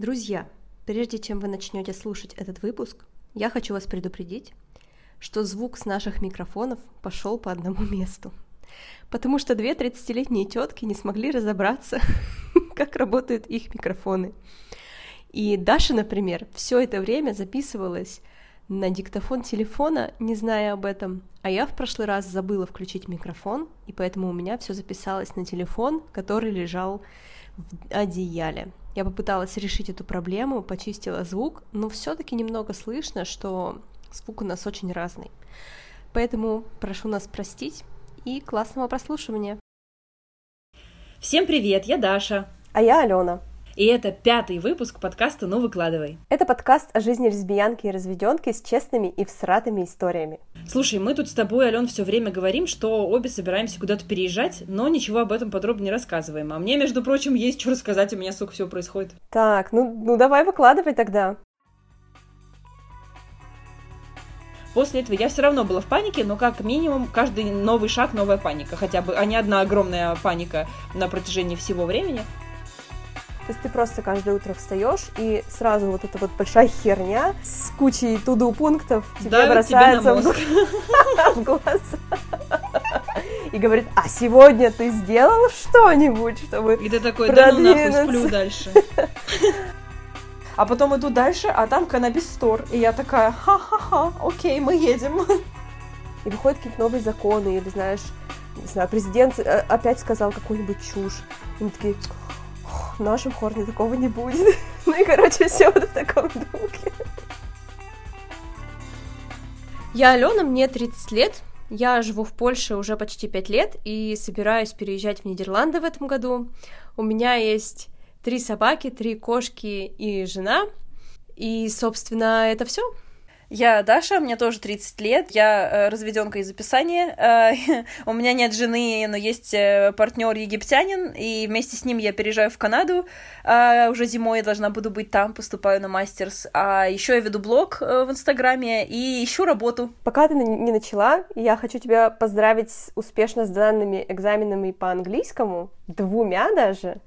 Друзья, прежде чем вы начнете слушать этот выпуск, я хочу вас предупредить, что звук с наших микрофонов пошел по одному месту. Потому что две 30-летние тетки не смогли разобраться, как работают их микрофоны. И Даша, например, все это время записывалась на диктофон телефона, не зная об этом. А я в прошлый раз забыла включить микрофон, и поэтому у меня все записалось на телефон, который лежал в одеяле. Я попыталась решить эту проблему, почистила звук, но все-таки немного слышно, что звук у нас очень разный. Поэтому прошу нас простить и классного прослушивания. Всем привет, я Даша. А я Алена. И это пятый выпуск подкаста «Ну выкладывай». Это подкаст о жизни лесбиянки и разведенки с честными и всратыми историями. Слушай, мы тут с тобой, Ален, все время говорим, что обе собираемся куда-то переезжать, но ничего об этом подробно не рассказываем. А мне, между прочим, есть что рассказать, у меня сколько всего происходит. Так, ну, ну давай выкладывай тогда. После этого я все равно была в панике, но как минимум каждый новый шаг новая паника, хотя бы, а не одна огромная паника на протяжении всего времени. То есть ты просто каждое утро встаешь, и сразу вот эта вот большая херня с кучей туду пунктов тебе Давит бросается в мозг. в глаз. И говорит, а сегодня ты сделал что-нибудь, чтобы... И ты такой, да ну нахуй, сплю дальше. А потом иду дальше, а там каннабис стор. И я такая, ха-ха-ха, окей, мы едем. И выходят какие-то новые законы, или, знаешь, не знаю, президент э, опять сказал какую-нибудь чушь. И мы такие, «Ох, в нашем хорне такого не будет. Ну и, короче, все вот в таком духе. Я Алена, мне 30 лет. Я живу в Польше уже почти 5 лет и собираюсь переезжать в Нидерланды в этом году. У меня есть три собаки, три кошки и жена. И, собственно, это все. Я Даша, мне тоже 30 лет, я разведенка из описания. Э, У меня нет жены, но есть партнер египтянин, и вместе с ним я переезжаю в Канаду. Э, Уже зимой я должна буду быть там, поступаю на мастерс. А еще я веду блог э, в Инстаграме и ищу работу. Пока ты не начала, я хочу тебя поздравить с успешно сданными экзаменами по английскому, двумя даже.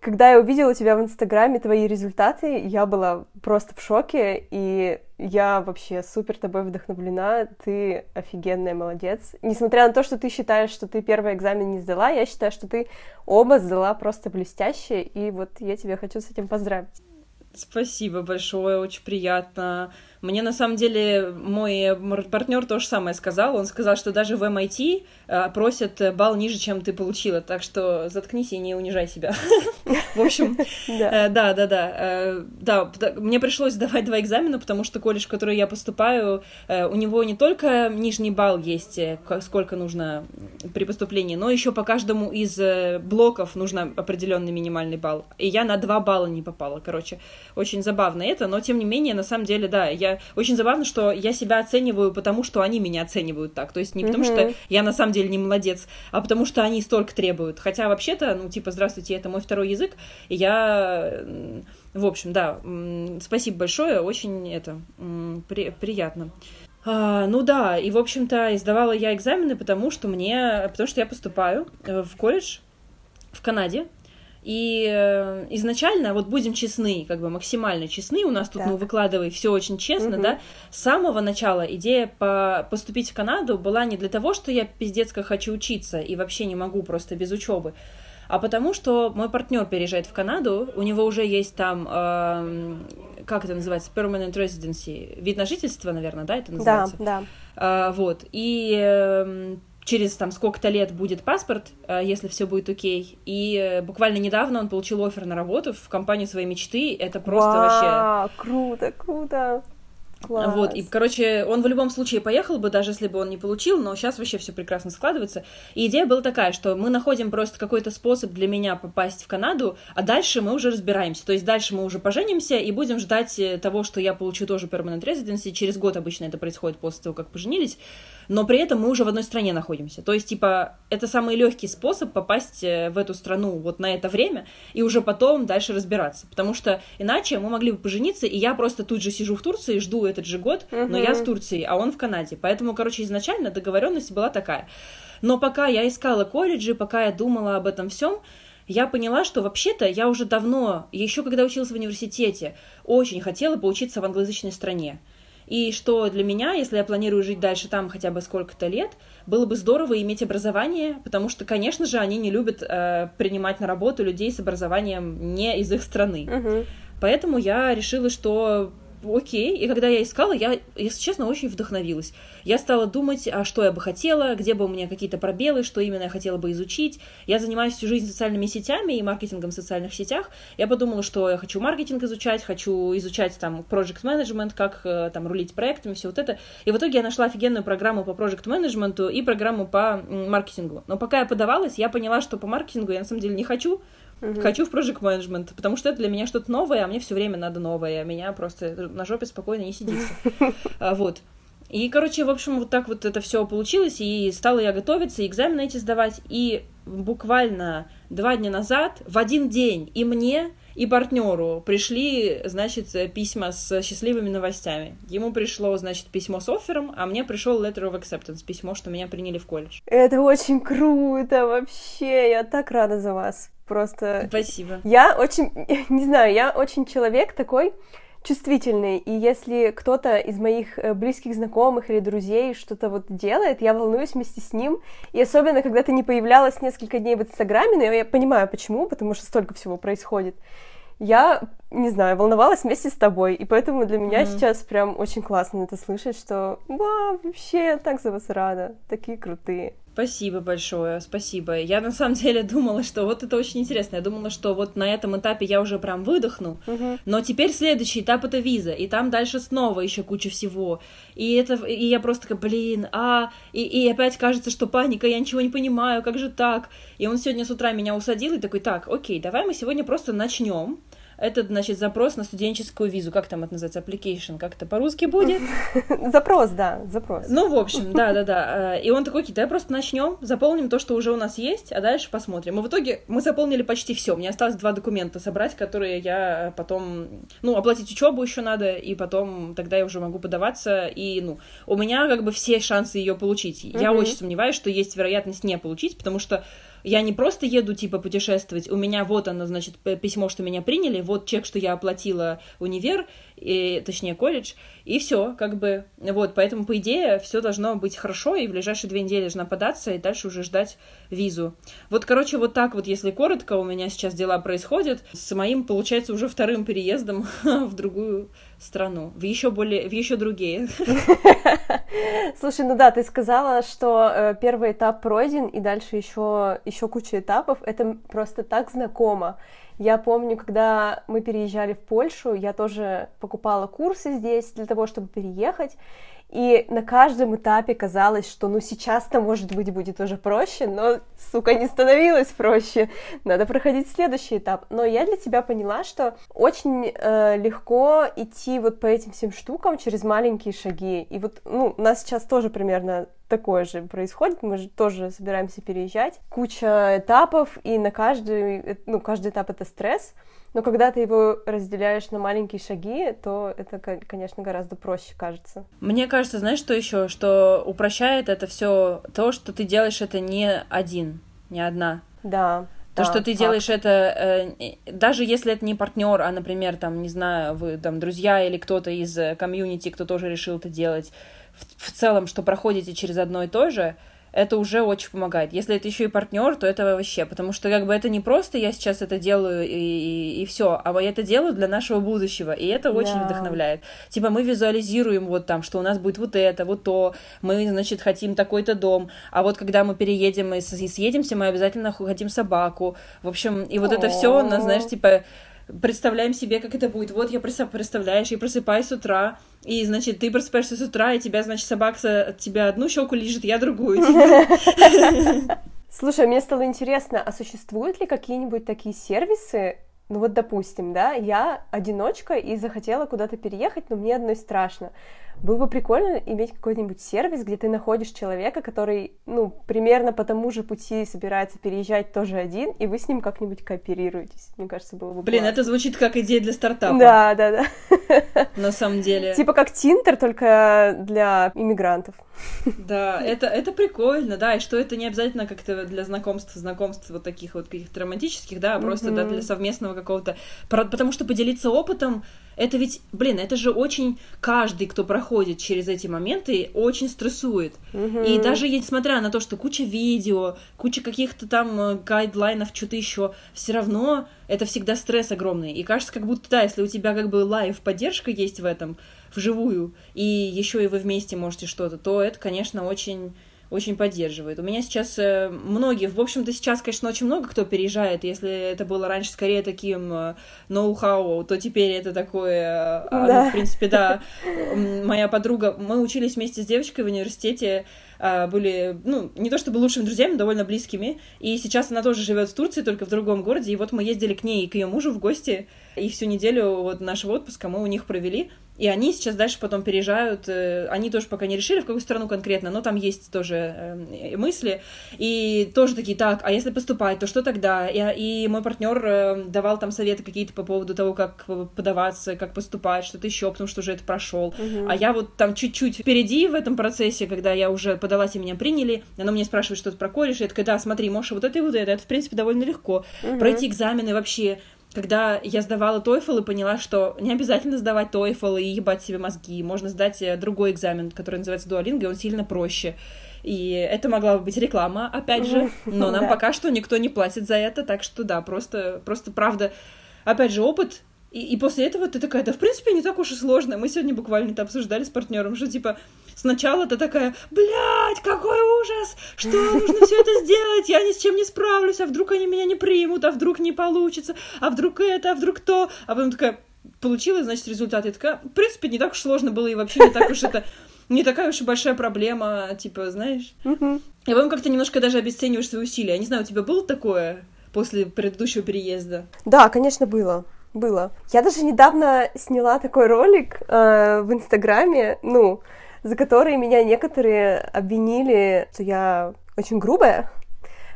Когда я увидела у тебя в Инстаграме твои результаты, я была просто в шоке, и я вообще супер тобой вдохновлена. Ты офигенная молодец. Несмотря на то, что ты считаешь, что ты первый экзамен не сдала, я считаю, что ты оба сдала просто блестяще, и вот я тебя хочу с этим поздравить. Спасибо большое, очень приятно. Мне на самом деле мой партнер то же самое сказал. Он сказал, что даже в MIT э, просят балл ниже, чем ты получила. Так что заткнись и не унижай себя. В общем, Да. Э, Да, да, да. Э, мне пришлось сдавать два экзамена, потому что колледж, в который я поступаю, э, у него не только нижний балл есть, э, сколько нужно при поступлении, но еще по каждому из э, блоков нужно определенный минимальный балл. И я на два балла не попала. Короче, очень забавно это, но тем не менее, на самом деле, да, я очень забавно, что я себя оцениваю, потому что они меня оценивают так. То есть не потому, что я на самом деле не молодец, а потому что они столько требуют. Хотя вообще-то, ну, типа, здравствуйте, это мой второй язык, и я, в общем, да, спасибо большое, очень это при- приятно. А, ну да, и в общем-то издавала я экзамены, потому что мне, потому что я поступаю э, в колледж в Канаде. И э, изначально, вот будем честны, как бы максимально честны, у нас тут, ну, Так. выкладывай все очень честно, Мгм. да, с самого начала идея по поступить в Канаду была не для того, что я пиздец как хочу учиться и вообще не могу просто без учебы, а потому что мой партнер переезжает в Канаду, у него уже есть там, эм, как это называется, permanent residency, вид на жительство, наверное, да, это Да, называется? да. А, вот. И эм, через там сколько-то лет будет паспорт, э, если все будет окей. И э, буквально недавно он получил офер на работу в компанию своей мечты. Это просто вообще. Вау, круто, круто. Класс. Вот, и, короче, он в любом случае поехал бы, даже если бы он не получил, но сейчас вообще все прекрасно складывается. И идея была такая, что мы находим просто какой-то способ для меня попасть в Канаду, а дальше мы уже разбираемся. То есть дальше мы уже поженимся и будем ждать э, того, что я получу тоже permanent residency. Через год обычно это происходит после того, как поженились. Но при этом мы уже в одной стране находимся. То есть, типа, это самый легкий способ попасть э, в эту страну вот на это время и уже потом дальше разбираться. Потому что иначе мы могли бы пожениться, и я просто тут же сижу в Турции, жду этот же год, но я в. Турции, а он в Канаде. Поэтому, короче, изначально договоренность была такая. Но пока я искала колледжи, пока я думала об этом всем, я поняла, что вообще-то я уже давно, еще когда училась в университете, очень хотела поучиться в англоязычной стране. И что для меня, если я планирую жить дальше там хотя бы сколько-то лет, было бы здорово иметь образование, потому что, конечно же, они не любят э, принимать на работу людей с образованием не из их страны. Мгм. Поэтому я решила, что окей. И когда я искала, я, если честно, очень вдохновилась. Я стала думать, а что я бы хотела, где бы у меня какие-то пробелы, что именно я хотела бы изучить. Я занимаюсь всю жизнь социальными сетями и маркетингом в социальных сетях. Я подумала, что я хочу маркетинг изучать, хочу изучать там project management, как э, там рулить проектами, все вот это. И в итоге я нашла офигенную программу по project менеджменту и программу по маркетингу. Но пока я подавалась, я поняла, что по маркетингу я на самом деле не хочу, Мгм. Хочу в Project Management, потому что это для меня что-то новое, а мне все время надо новое. Меня просто на жопе спокойно не сидится. А, Вот. И, короче, в общем, вот так вот это все получилось, и стала я готовиться, и экзамены эти сдавать, и буквально два дня назад, в один день, и мне, и партнеру пришли, значит, письма с счастливыми новостями. Ему пришло, значит, письмо с оффером, а мне пришел letter of acceptance, письмо, что меня приняли в колледж. Это очень круто вообще. Я так рада за вас. Просто Спасибо. Я очень, не знаю, я очень человек такой чувствительный, и если кто-то из моих э, близких знакомых или друзей что-то вот делает, я волнуюсь вместе с ним, и особенно, когда ты не появлялась несколько дней в Инстаграме, но я понимаю, почему, потому что столько всего происходит, я, не знаю, волновалась вместе с тобой, и поэтому для меня Мгм. сейчас прям очень классно это слышать, что, вау, вообще, так за вас рада, такие крутые. Спасибо большое, спасибо. Я на самом деле думала, что вот это очень интересно. Я думала, что вот на этом этапе я уже прям выдохну, Мгм. но теперь следующий этап это виза, и там дальше снова еще куча всего. И это, и я просто такая, блин, а, и, и опять кажется, что паника, я ничего не понимаю, как же так? И он сегодня с утра меня усадил и такой, так, окей, давай мы сегодня просто начнем. Этот, значит, запрос на студенческую визу, как там это называется, application, как это по-русски будет? Запрос, да, запрос. Ну, в общем, да-да-да. Э, И он такой, давай просто начнем, заполним то, что уже у нас есть, а дальше посмотрим. И в итоге мы заполнили почти все. Мне осталось два документа собрать, которые я потом... Ну, оплатить учебу еще надо, и потом тогда я уже могу подаваться. И, ну, у меня как бы все шансы ее получить. Я очень сомневаюсь, что есть вероятность не получить, потому что я не просто еду, типа, путешествовать, у меня вот оно, значит, письмо, что меня приняли, вот чек, что я оплатила универ, и, точнее, колледж, и все, как бы, вот, поэтому, по идее, все должно быть хорошо, и в ближайшие две недели должна податься, и дальше уже ждать визу. Вот, короче, вот так вот, если коротко, у меня сейчас дела происходят, с моим, получается, уже вторым переездом в другую страну, в еще более, в еще другие. Слушай, ну да, ты сказала, что э, первый этап пройден, и дальше еще, еще куча этапов. Это просто так знакомо. Я помню, когда мы переезжали в Польшу, я тоже покупала курсы здесь для того, чтобы переехать. И на каждом этапе казалось, что ну сейчас-то, может быть, будет уже проще, но, сука, не становилось проще. Надо проходить следующий этап. Но я для себя поняла, что очень э, легко идти вот по этим всем штукам через маленькие шаги. И вот, ну, у нас сейчас тоже примерно такое же происходит, мы же тоже собираемся переезжать. Куча этапов, и на каждый, э, ну, каждый этап это стресс, но когда ты его разделяешь на маленькие шаги, то это, ко- конечно, гораздо проще кажется. Мне кажется, знаешь, что еще? Что упрощает это все то, что ты делаешь это не один, не одна. Да. То, да, что ты факт. делаешь это, э, э, даже если это не партнер, а, например, там, не знаю, вы там друзья или кто-то из э, комьюнити, кто тоже решил это делать, в, в целом, что проходите через одно и то же, это уже очень помогает. Если это еще и партнер, то это вообще, потому что как бы это не просто я сейчас это делаю и, и, и все, а я это делаю для нашего будущего, и это очень Да. вдохновляет. Типа мы визуализируем вот там, что у нас будет вот это, вот то, мы, значит, хотим такой-то дом, а вот когда мы переедем и, съедемся, мы обязательно хотим собаку. В общем, и вот это все, О. знаешь, типа представляем себе, как это будет. Вот я представляешь, я просыпаюсь с утра, и, значит, ты просыпаешься с утра, и тебя, значит, собака от тебя одну щеку лежит, я другую. типа. Слушай, мне стало интересно, а существуют ли какие-нибудь такие сервисы, ну вот, допустим, да, я одиночка и захотела куда-то переехать, но мне одной страшно. Было бы прикольно иметь какой-нибудь сервис, где ты находишь человека, который, ну, примерно по тому же пути собирается переезжать тоже один, и вы с ним как-нибудь кооперируетесь. Мне кажется, было бы Блин, классно. это звучит как идея для стартапа. Да, да, да. На самом деле. Типа как Tinder, только для иммигрантов. Да, это, это прикольно, да, и что это не обязательно как-то для знакомств, знакомств вот таких вот каких-то романтических, да, а просто, да, для совместного какого-то... Потому что поделиться опытом, это ведь, блин, это же очень каждый, кто проходит через эти моменты, очень стрессует. И даже несмотря на то, что куча видео, куча каких-то там э, guideline ов, что-то еще, все равно это всегда стресс огромный. И кажется, как будто, да, если у тебя как бы live поддержка есть в этом, вживую, и еще и вы вместе можете что-то, то это, конечно, очень очень поддерживает. У меня сейчас э, многие, в общем-то, сейчас, конечно, очень много кто переезжает. Если это было раньше скорее таким э, ноу-хау, то теперь это такое... э, Да. ну, в принципе, да. Моя подруга... Мы учились вместе с девочкой в университете, а, были, ну, не то чтобы лучшими друзьями, довольно близкими. И сейчас она тоже живет в Турции, только в другом городе. И вот мы ездили к ней и к ее мужу в гости, и всю неделю вот нашего отпуска мы у них провели. И они сейчас дальше потом переезжают. э, Они тоже пока не решили, в какую страну конкретно, но там есть тоже э, мысли. И тоже такие, так, а если поступать, то что тогда? И, и мой партнер э, давал там советы какие-то по поводу того, как подаваться, как поступать, что-то еще, потому что уже это прошел. А я вот там чуть-чуть впереди в этом процессе, когда я уже подалась и меня приняли, она меня спрашивает что-то про колледж, я такая, да, смотри, можешь вот это и вот это, это, в принципе, довольно легко. Пройти экзамены вообще, когда я сдавала TOEFL и поняла, что не обязательно сдавать TOEFL и ебать себе мозги, можно сдать э, другой экзамен, который называется Duolingo, и он сильно проще. И это могла бы быть реклама, опять же, но нам пока что никто не платит за это, так что да, просто, просто правда, опять же, опыт, и, и после этого ты такая, да, в принципе, не так уж и сложно. Мы сегодня буквально это обсуждали с партнером, что типа сначала ты такая, блядь, какой ужас, что нужно все это сделать, я ни с чем не справлюсь, а вдруг они меня не примут, а вдруг не получится, а вдруг это, а вдруг то, а потом такая, получилось, значит, результат. Я такая, в принципе, не так уж сложно было, и вообще не так уж это не такая уж и большая проблема, типа, знаешь. Мгм. И потом как-то немножко даже обесцениваешь свои усилия. Я не знаю, у тебя было такое после предыдущего переезда? Да, конечно, было. Было. Я даже недавно сняла такой ролик э, в Инстаграме, ну, за который меня некоторые обвинили, что я очень грубая.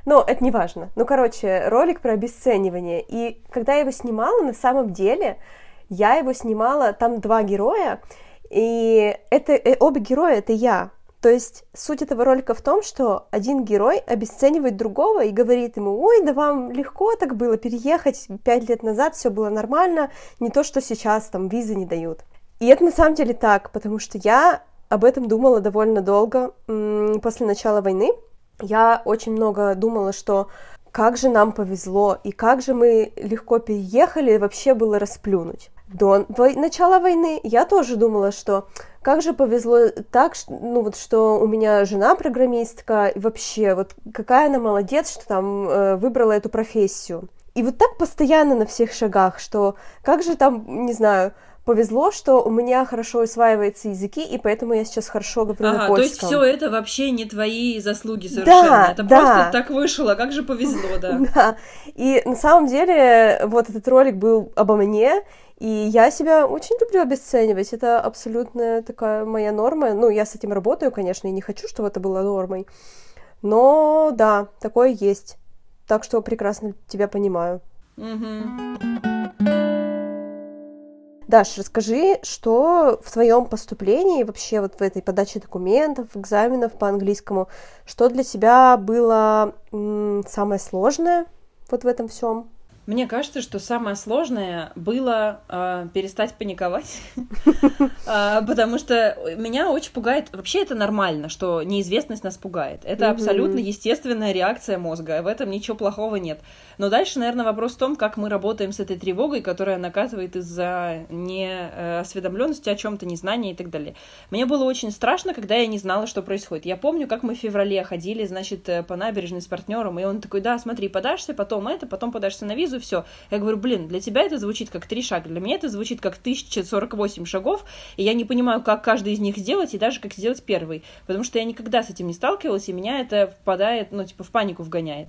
Но это не важно. Ну, короче, ролик про обесценивание. И когда я его снимала, на самом деле, я его снимала, там два героя, и это э, оба героя это я. То есть суть этого ролика в том, что один герой обесценивает другого и говорит ему, ой, да вам легко так было переехать пять лет назад, все было нормально, не то, что сейчас там визы не дают. И это на самом деле так, потому что я об этом думала довольно долго после начала войны. Я очень много думала, что как же нам повезло, и как же мы легко переехали, вообще было расплюнуть. До начала войны я тоже думала, что как же повезло так, ну вот, что у меня жена программистка, и вообще, вот какая она молодец, что там э, выбрала эту профессию. И вот так постоянно на всех шагах, что как же там, не знаю, повезло, что у меня хорошо усваиваются языки, и поэтому я сейчас хорошо говорю на Ага, то есть польском. все это вообще не твои заслуги совершенно. Да, это да. просто так вышло, как же повезло, да. Да, и на самом деле вот этот ролик был обо мне, и я себя очень люблю обесценивать, это абсолютно такая моя норма, ну, я с этим работаю, конечно, и не хочу, чтобы это было нормой, но да, такое есть, так что прекрасно тебя понимаю. Мгм. Даш, расскажи, что в твоем поступлении, вообще вот в этой подаче документов, экзаменов по английскому, что для тебя было м, самое сложное вот в этом всем? Мне кажется, что самое сложное было э, перестать паниковать, А, потому что меня очень пугает. Вообще это нормально, что неизвестность нас пугает. Это абсолютно естественная реакция мозга. В этом ничего плохого нет. Но дальше, наверное, вопрос в том, как мы работаем с этой тревогой, которая накатывает из-за неосведомленности о чем-то, незнания и так далее. Мне было очень страшно, когда я не знала, что происходит. Я помню, как мы в феврале ходили, значит, э, по набережной с партнером, и он такой, да, смотри, подашься, потом это, потом подашься на визу, все. Я говорю, блин, для тебя это звучит как три шага, для меня это звучит как 1048 шагов, и я не понимаю, как каждый из них сделать, и даже как сделать первый, потому что я никогда с этим не сталкивалась, и меня это впадает, ну, типа, в панику вгоняет.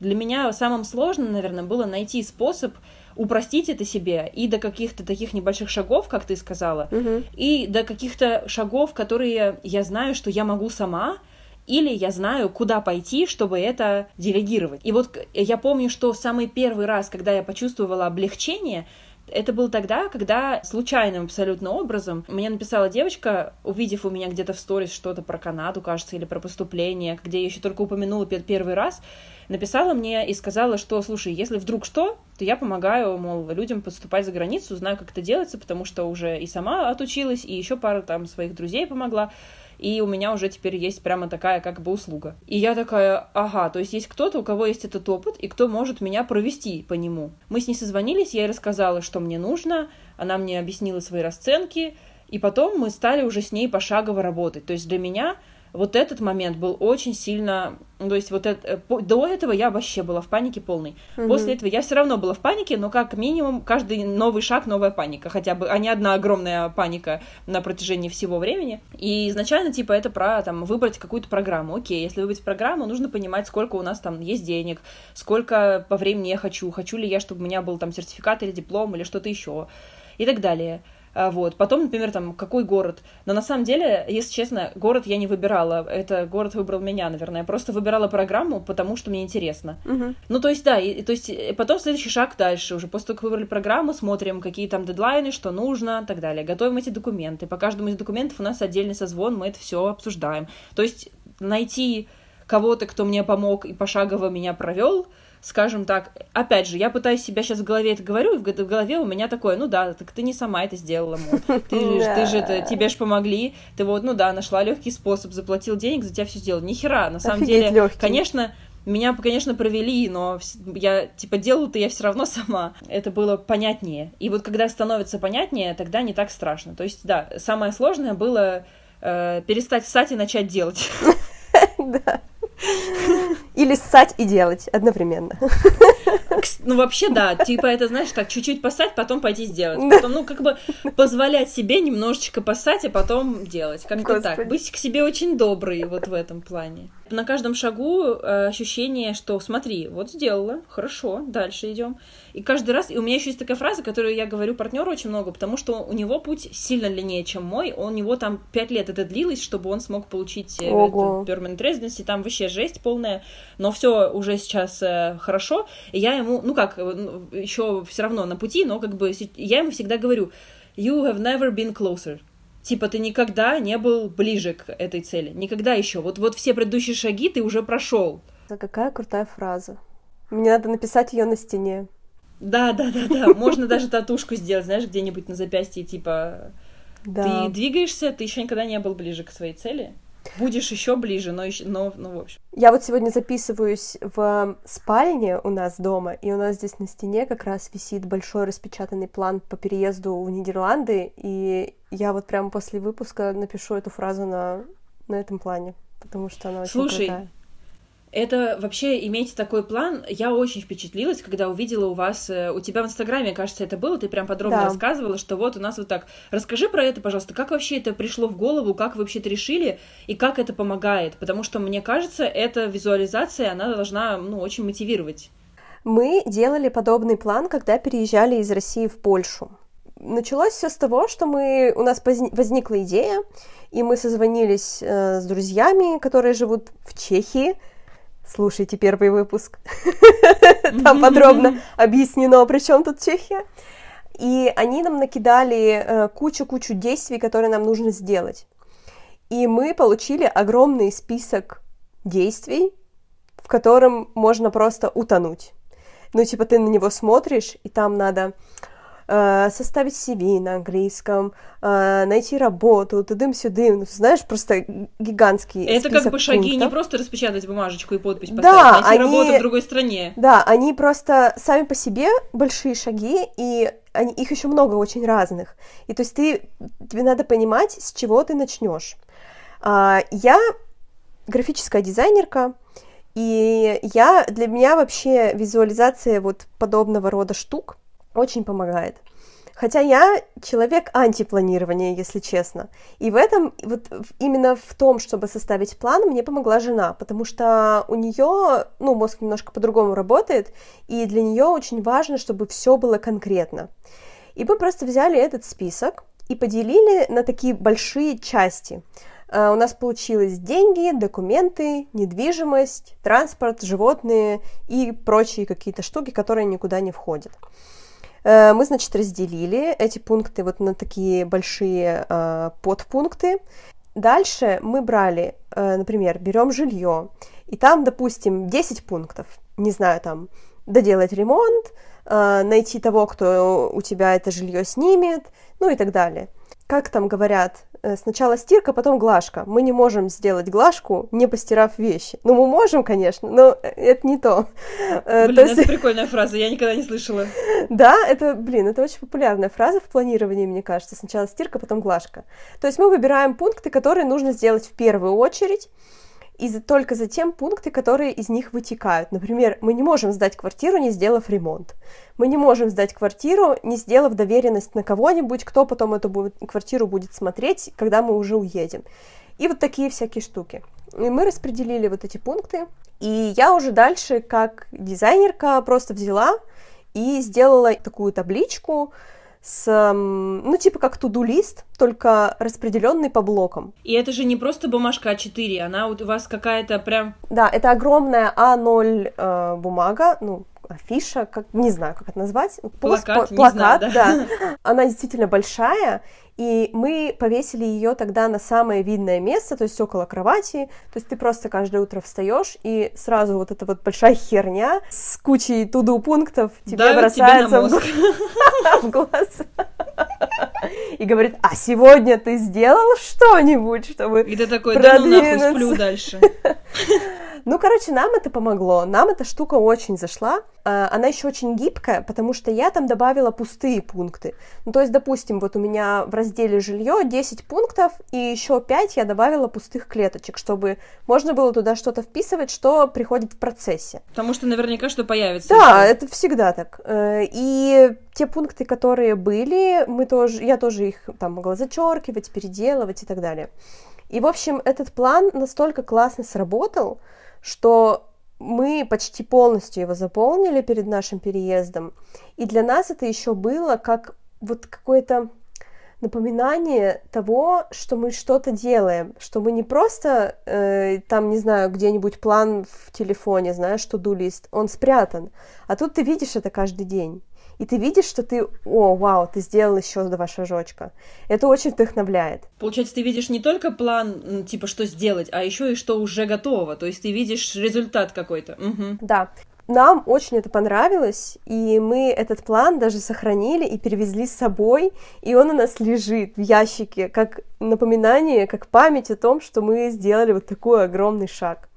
Для меня самым сложным, наверное, было найти способ упростить это себе и до каких-то таких небольших шагов, как ты сказала, Мгм. и до каких-то шагов, которые я знаю, что я могу сама, или я знаю, куда пойти, чтобы это делегировать. И вот я помню, что самый первый раз, когда я почувствовала облегчение, это был тогда, когда случайным абсолютно образом мне написала девочка, увидев у меня где-то в сторис что-то про Канаду, кажется, или про поступление, где я еще только упомянула пер- первый раз, написала мне и сказала, что, слушай, если вдруг что, то я помогаю, мол, людям поступать за границу, знаю, как это делается, потому что уже и сама отучилась, и еще пара там своих друзей помогла и у меня уже теперь есть прямо такая как бы услуга. И я такая, ага, то есть есть кто-то, у кого есть этот опыт, и кто может меня провести по нему. Мы с ней созвонились, я ей рассказала, что мне нужно, она мне объяснила свои расценки, и потом мы стали уже с ней пошагово работать. То есть для меня вот этот момент был очень сильно... ну, То есть вот это, э, до этого я вообще была в панике полной. Мгм. После этого я все равно была в панике, но как минимум каждый новый шаг новая паника, хотя бы, а не одна огромная паника на протяжении всего времени. И изначально типа это про там выбрать какую-то программу. Окей, если выбрать программу, нужно понимать, сколько у нас там есть денег, сколько по времени я хочу, хочу ли я, чтобы у меня был там сертификат или диплом или что-то еще и так далее. А, Вот. Потом, например, там, какой город. Но на самом деле, если честно, город я не выбирала. Это город выбрал меня, наверное. Я просто выбирала программу, потому что мне интересно. Мгм. Ну, то есть, да, и, и то есть, э, потом следующий шаг дальше. Уже после того, как выбрали программу, смотрим, какие там дедлайны, что нужно, и так далее. Готовим эти документы. По каждому из документов у нас отдельный созвон, мы это все обсуждаем. То есть, найти кого-то, кто мне помог и пошагово меня провел, скажем так, опять же, я пытаюсь себя сейчас в голове это говорю, и в голове у меня такое, ну да, так ты не сама это сделала, мол. Ты, же- ты же это, тебе же помогли, ты вот, ну да, нашла легкий способ, заплатил денег, за тебя все сделал. Ни хера, на самом Офигеть деле, лёгкий. конечно, меня, конечно, провели, но я, типа, делала-то я все равно сама. Это было понятнее. И вот когда становится понятнее, тогда не так страшно. То есть, да, самое сложное было э, перестать ссать и начать делать. Да. Или ссать и делать одновременно. Ну, вообще, да, типа, это, знаешь, так, чуть-чуть поссать, потом пойти сделать. Потом, ну, как бы позволять себе немножечко поссать, а потом делать. Как-то так. Быть к себе очень добрый вот в этом плане. На каждом шагу э, ощущение, что смотри, вот сделала, хорошо, дальше идем. И каждый раз, и у меня еще есть такая фраза, которую я говорю партнеру очень много, потому что у него путь сильно длиннее, чем мой. У него там пять лет это длилось, чтобы он смог получить э, Ого. permanent residency, там вообще жесть полная, но все уже сейчас э, хорошо. И я ему, ну как, еще все равно на пути, но как бы я ему всегда говорю, you have never been closer. Типа ты никогда не был ближе к этой цели, никогда еще. Вот вот все предыдущие шаги ты уже прошел. Да Какая крутая фраза. Мне надо написать ее на стене. Да, да, да, да. Можно даже татушку сделать, знаешь, где-нибудь на запястье, типа Да. ты двигаешься, ты еще никогда не был ближе к своей цели. Будешь еще ближе, но еще, но, ну, в общем. Я вот сегодня записываюсь в спальне у нас дома, и у нас здесь на стене как раз висит большой распечатанный план по переезду в Нидерланды, и я вот прямо после выпуска напишу эту фразу на, на этом плане, потому что она очень Слушай, крутая. Это вообще иметь такой план, я очень впечатлилась, когда увидела у вас, э, у тебя в Инстаграме, кажется, это было, ты прям подробно Да. рассказывала, что вот у нас вот так. Расскажи про это, пожалуйста, как вообще это пришло в голову, как вы вообще это решили и как это помогает, потому что мне кажется, эта визуализация, она должна, ну, очень мотивировать. Мы делали подобный план, когда переезжали из России в Польшу. Началось все с того, что мы, у нас возникла идея, и мы созвонились э, с друзьями, которые живут в Чехии. Слушайте первый выпуск. Там подробно объяснено, при чем тут Чехия. И они нам накидали э, кучу-кучу действий, которые нам нужно сделать. И мы получили огромный список действий, в котором можно просто утонуть. Ну, типа, ты на него смотришь, и там надо составить CV на английском, э, найти работу, тудым-сюдым. Ну, знаешь, просто гигантский Это как бы шаги не просто распечатать бумажечку и подпись Да, поставить, найти они- работу в другой стране. Да, они просто сами по себе большие шаги, и они, их еще много очень разных. И то есть ты, тебе надо понимать, с чего ты начнешь. А, я графическая дизайнерка, и я, для меня вообще визуализация вот подобного рода штук очень помогает. Хотя я человек антипланирования, если честно. И в этом, вот именно в том, чтобы составить план, мне помогла жена, потому что у нее, ну, мозг немножко по-другому работает, и для нее очень важно, чтобы все было конкретно. И мы просто взяли этот список и поделили на такие большие части. Uh, у нас получилось деньги, документы, недвижимость, транспорт, животные и прочие какие-то штуки, которые никуда не входят. Э, мы, значит, разделили эти пункты вот на такие большие э, подпункты. Дальше мы брали, э, например, берем жилье, и там, допустим, 10 пунктов. Не знаю, там, доделать ремонт, найти того, кто у тебя это жилье снимет, ну и так далее. Как там говорят, сначала стирка, потом глажка. Мы не можем сделать глажку, не постирав вещи. Ну, мы можем, конечно, но это не то. Э, блин, то есть... это прикольная фраза, я никогда не слышала. Да, это, блин, это очень популярная фраза в планировании, мне кажется. Сначала стирка, потом глажка. То есть мы выбираем пункты, которые нужно сделать в первую очередь, и только затем пункты, которые из них вытекают. Например, мы не можем сдать квартиру, не сделав ремонт. Мы не можем сдать квартиру, не сделав доверенность на кого-нибудь, кто потом эту будет, квартиру будет смотреть, когда мы уже уедем. И вот такие всякие штуки. И мы распределили вот эти пункты. И я уже дальше, как дизайнерка, просто взяла и сделала такую табличку, с, ну, типа как туду-лист, только распределенный по блокам. И это же не просто бумажка А4, она у вас какая-то прям... Да, это огромная А0 э, бумага, ну, афиша, как, не знаю, как это назвать. Плакат, Пост, плакат, знаю, да. да. Она действительно большая, и мы повесили ее тогда на самое видное место, то есть около кровати. То есть ты просто каждое утро встаешь, и сразу вот эта вот большая херня с кучей туду пунктов тебе Давит бросается в глаз. И говорит, а сегодня ты сделал что-нибудь, чтобы И ты такой, да ну нахуй, сплю дальше. Ну, короче, нам это помогло. Нам эта штука очень зашла. А, она еще очень гибкая, потому что я там добавила пустые пункты. Ну, то есть, допустим, вот у меня в разделе жилье 10 пунктов, и еще 5 я добавила пустых клеточек, чтобы можно было туда что-то вписывать, что приходит в процессе. Потому что наверняка что появится. Да, еще. это всегда так. Э, и те пункты, которые были, мы тоже, я тоже их там могла зачеркивать, переделывать и так далее. И, в общем, этот план настолько классно сработал, что мы почти полностью его заполнили перед нашим переездом. И для нас это еще было как вот какое-то напоминание того, что мы что-то делаем, что мы не просто э, там, не знаю, где-нибудь план в телефоне, знаешь, что ду-лист, он спрятан, а тут ты видишь это каждый день и ты видишь, что ты, о, вау, ты сделал еще два шажочка. Это очень вдохновляет. Получается, ты видишь не только план, типа, что сделать, а еще и что уже готово. То есть ты видишь результат какой-то. Угу. Да. Нам очень это понравилось, и мы этот план даже сохранили и перевезли с собой, и он у нас лежит в ящике, как напоминание, как память о том, что мы сделали вот такой огромный шаг.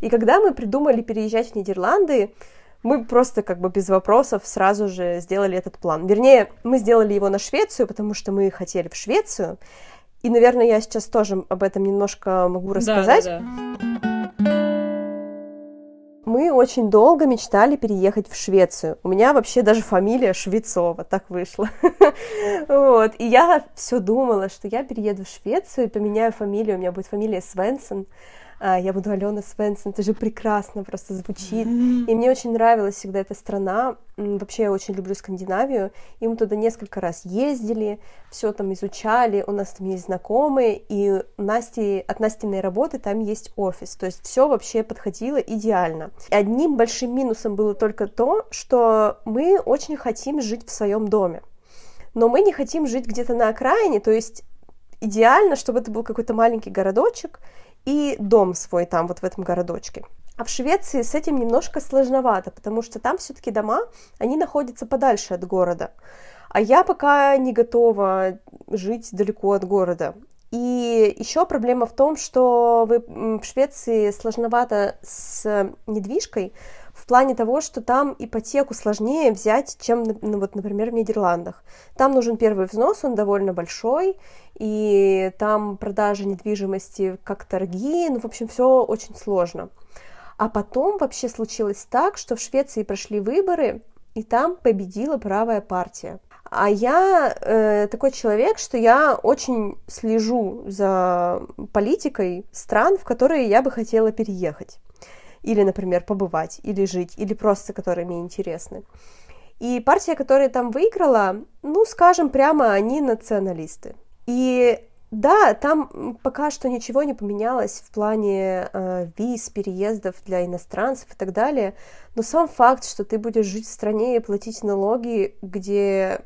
И когда мы придумали переезжать в Нидерланды, мы просто как бы без вопросов сразу же сделали этот план. Вернее, мы сделали его на Швецию, потому что мы хотели в Швецию. И, наверное, я сейчас тоже об этом немножко могу рассказать. Да, да, да. Мы очень долго мечтали переехать в Швецию. У меня вообще даже фамилия Швецова, так вышло. вот. И я все думала, что я перееду в Швецию и поменяю фамилию. У меня будет фамилия Свенсон. А, я буду Алена Свенсон, это же прекрасно просто звучит. Mm-hmm. И мне очень нравилась всегда эта страна. Вообще я очень люблю Скандинавию. И мы туда несколько раз ездили, все там изучали, у нас там есть знакомые, и Насти, от Настиной работы там есть офис. То есть все вообще подходило идеально. И одним большим минусом было только то, что мы очень хотим жить в своем доме. Но мы не хотим жить где-то на окраине, то есть идеально, чтобы это был какой-то маленький городочек, и дом свой там, вот в этом городочке. А в Швеции с этим немножко сложновато, потому что там все-таки дома, они находятся подальше от города. А я пока не готова жить далеко от города. И еще проблема в том, что вы, в Швеции сложновато с недвижкой, в плане того, что там ипотеку сложнее взять, чем, ну, вот, например, в Нидерландах. Там нужен первый взнос, он довольно большой, и там продажа недвижимости как торги, ну, в общем, все очень сложно. А потом вообще случилось так, что в Швеции прошли выборы, и там победила правая партия. а я э, такой человек, что я очень слежу за политикой стран, в которые я бы хотела переехать. Или, например, побывать, или жить, или просто которые мне интересны. И партия, которая там выиграла, ну, скажем прямо, они националисты. И да, там пока что ничего не поменялось в плане э, виз, переездов для иностранцев и так далее. Но сам факт, что ты будешь жить в стране и платить налоги, где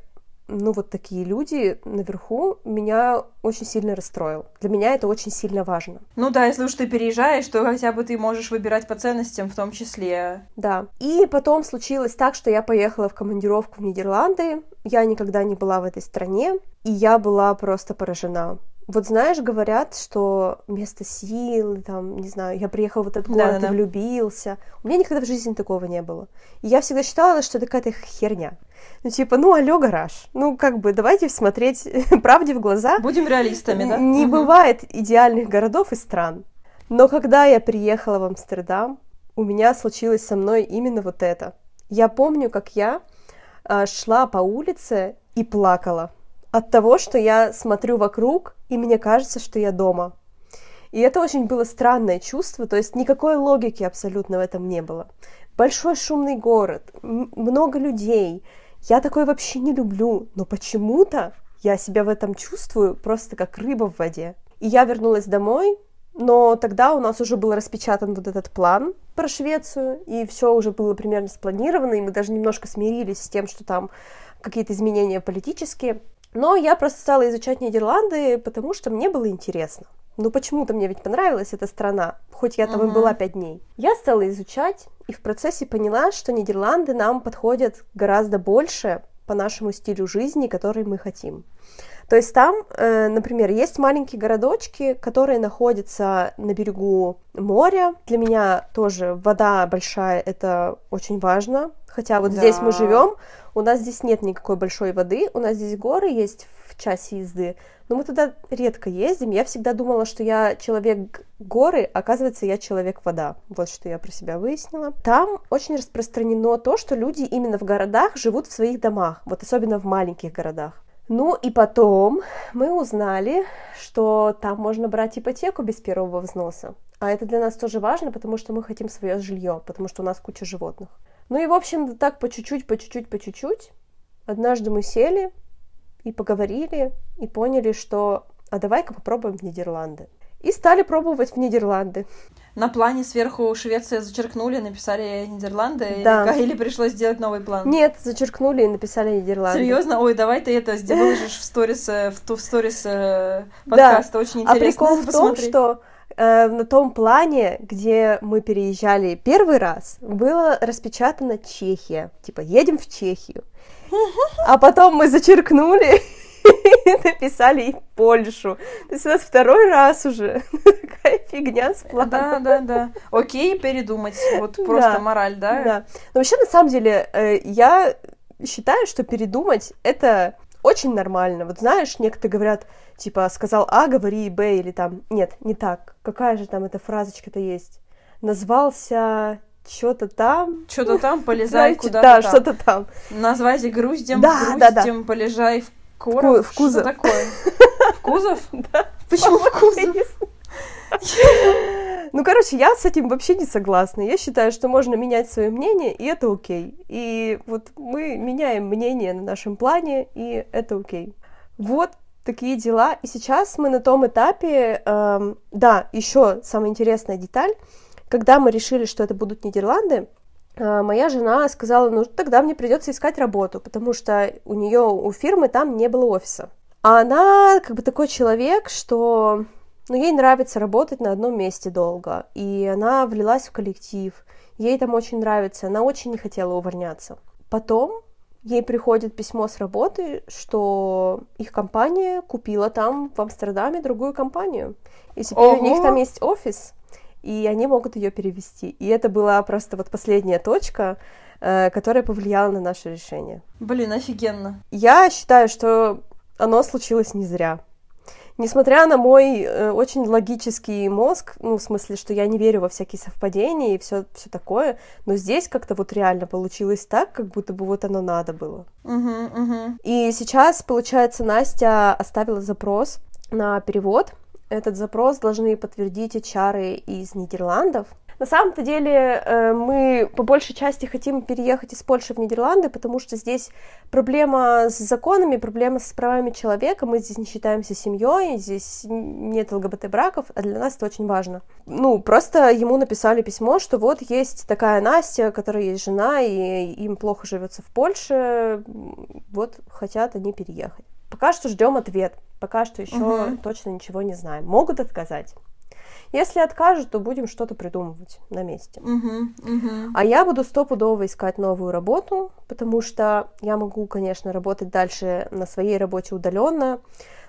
ну, вот такие люди наверху меня очень сильно расстроил. Для меня это очень сильно важно. Ну да, если уж ты переезжаешь, то хотя бы ты можешь выбирать по ценностям в том числе. Да. И потом случилось так, что я поехала в командировку в Нидерланды. Я никогда не была в этой стране, и я была просто поражена. Вот знаешь, говорят, что место силы, там, не знаю, я приехал в этот город да, да, и влюбился. У меня никогда в жизни такого не было. И я всегда считала, что это какая-то херня. Ну, типа, ну, алё, гараж. Ну, как бы, давайте смотреть правде в глаза. Будем реалистами, да? Не угу. бывает идеальных городов и стран. Но когда я приехала в Амстердам, у меня случилось со мной именно вот это. Я помню, как я э, шла по улице и плакала от того, что я смотрю вокруг, и мне кажется, что я дома. И это очень было странное чувство, то есть никакой логики абсолютно в этом не было. Большой шумный город, много людей. Я такое вообще не люблю, но почему-то я себя в этом чувствую просто как рыба в воде. И я вернулась домой, но тогда у нас уже был распечатан вот этот план про Швецию, и все уже было примерно спланировано, и мы даже немножко смирились с тем, что там какие-то изменения политические. Но я просто стала изучать Нидерланды, потому что мне было интересно. Ну, почему-то мне ведь понравилась эта страна, хоть я там uh-huh. и была пять дней. Я стала изучать, и в процессе поняла, что Нидерланды нам подходят гораздо больше по нашему стилю жизни, который мы хотим. То есть там, э, например, есть маленькие городочки, которые находятся на берегу моря. Для меня тоже вода большая, это очень важно. Хотя вот да. здесь мы живем, у нас здесь нет никакой большой воды, у нас здесь горы есть в часе езды, но мы туда редко ездим. Я всегда думала, что я человек горы, оказывается, я человек вода. Вот что я про себя выяснила. Там очень распространено то, что люди именно в городах живут в своих домах, вот особенно в маленьких городах. Ну и потом мы узнали, что там можно брать ипотеку без первого взноса. А это для нас тоже важно, потому что мы хотим свое жилье, потому что у нас куча животных. Ну и, в общем, так по чуть-чуть, по чуть-чуть, по чуть-чуть. Однажды мы сели и поговорили, и поняли, что а давай-ка попробуем в Нидерланды. И стали пробовать в Нидерланды. На плане сверху Швеция зачеркнули, написали Нидерланды, да. или, или пришлось сделать новый план? Нет, зачеркнули и написали Нидерланды. Серьезно? Ой, давай ты это выложишь в сторис, э, в, в сторис э, подкаста, да. очень интересно. А прикол в том, что на том плане, где мы переезжали первый раз, было распечатано Чехия. Типа, едем в Чехию. А потом мы зачеркнули и написали и Польшу. То есть у нас второй раз уже такая фигня с планом. Да, да, да. Окей, передумать. Вот просто да, мораль, да? Да. Но вообще, на самом деле, э, я считаю, что передумать — это очень нормально. Вот знаешь, некоторые говорят, типа, сказал А, говори Б, или там, нет, не так. Какая же там эта фразочка-то есть? Назвался что-то там. Что-то там, полезай куда-то Да, что-то там. Назвайся груздем, да, груздем, да, да. полежай в короб. В кузов. Что такое? В кузов? Да. Почему в кузов? Ну, короче, я с этим вообще не согласна. Я считаю, что можно менять свое мнение, и это окей. И вот мы меняем мнение на нашем плане, и это окей. Вот такие дела. И сейчас мы на том этапе, эм, да, еще самая интересная деталь. Когда мы решили, что это будут Нидерланды, э, моя жена сказала, ну тогда мне придется искать работу, потому что у нее, у фирмы там не было офиса. А она как бы такой человек, что но ей нравится работать на одном месте долго, и она влилась в коллектив, ей там очень нравится, она очень не хотела увольняться. Потом ей приходит письмо с работы, что их компания купила там в Амстердаме другую компанию, и теперь Ого! у них там есть офис, и они могут ее перевести. И это была просто вот последняя точка, э, которая повлияла на наше решение. Блин, офигенно. Я считаю, что оно случилось не зря Несмотря на мой э, очень логический мозг, ну, в смысле, что я не верю во всякие совпадения и все, все такое, но здесь как-то вот реально получилось так, как будто бы вот оно надо было. Uh-huh, uh-huh. И сейчас, получается, Настя оставила запрос на перевод. Этот запрос должны подтвердить HR из Нидерландов. На самом-то деле э, мы по большей части хотим переехать из Польши в Нидерланды, потому что здесь проблема с законами, проблема с правами человека. Мы здесь не считаемся семьей, здесь нет ЛГБТ-браков, а для нас это очень важно. Ну, просто ему написали письмо, что вот есть такая Настя, у которой есть жена, и им плохо живется в Польше, вот хотят они переехать. Пока что ждем ответ. Пока что еще угу. точно ничего не знаем. Могут отказать. Если откажут, то будем что-то придумывать на месте. Uh-huh, uh-huh. А я буду стопудово искать новую работу, потому что я могу, конечно, работать дальше на своей работе удаленно,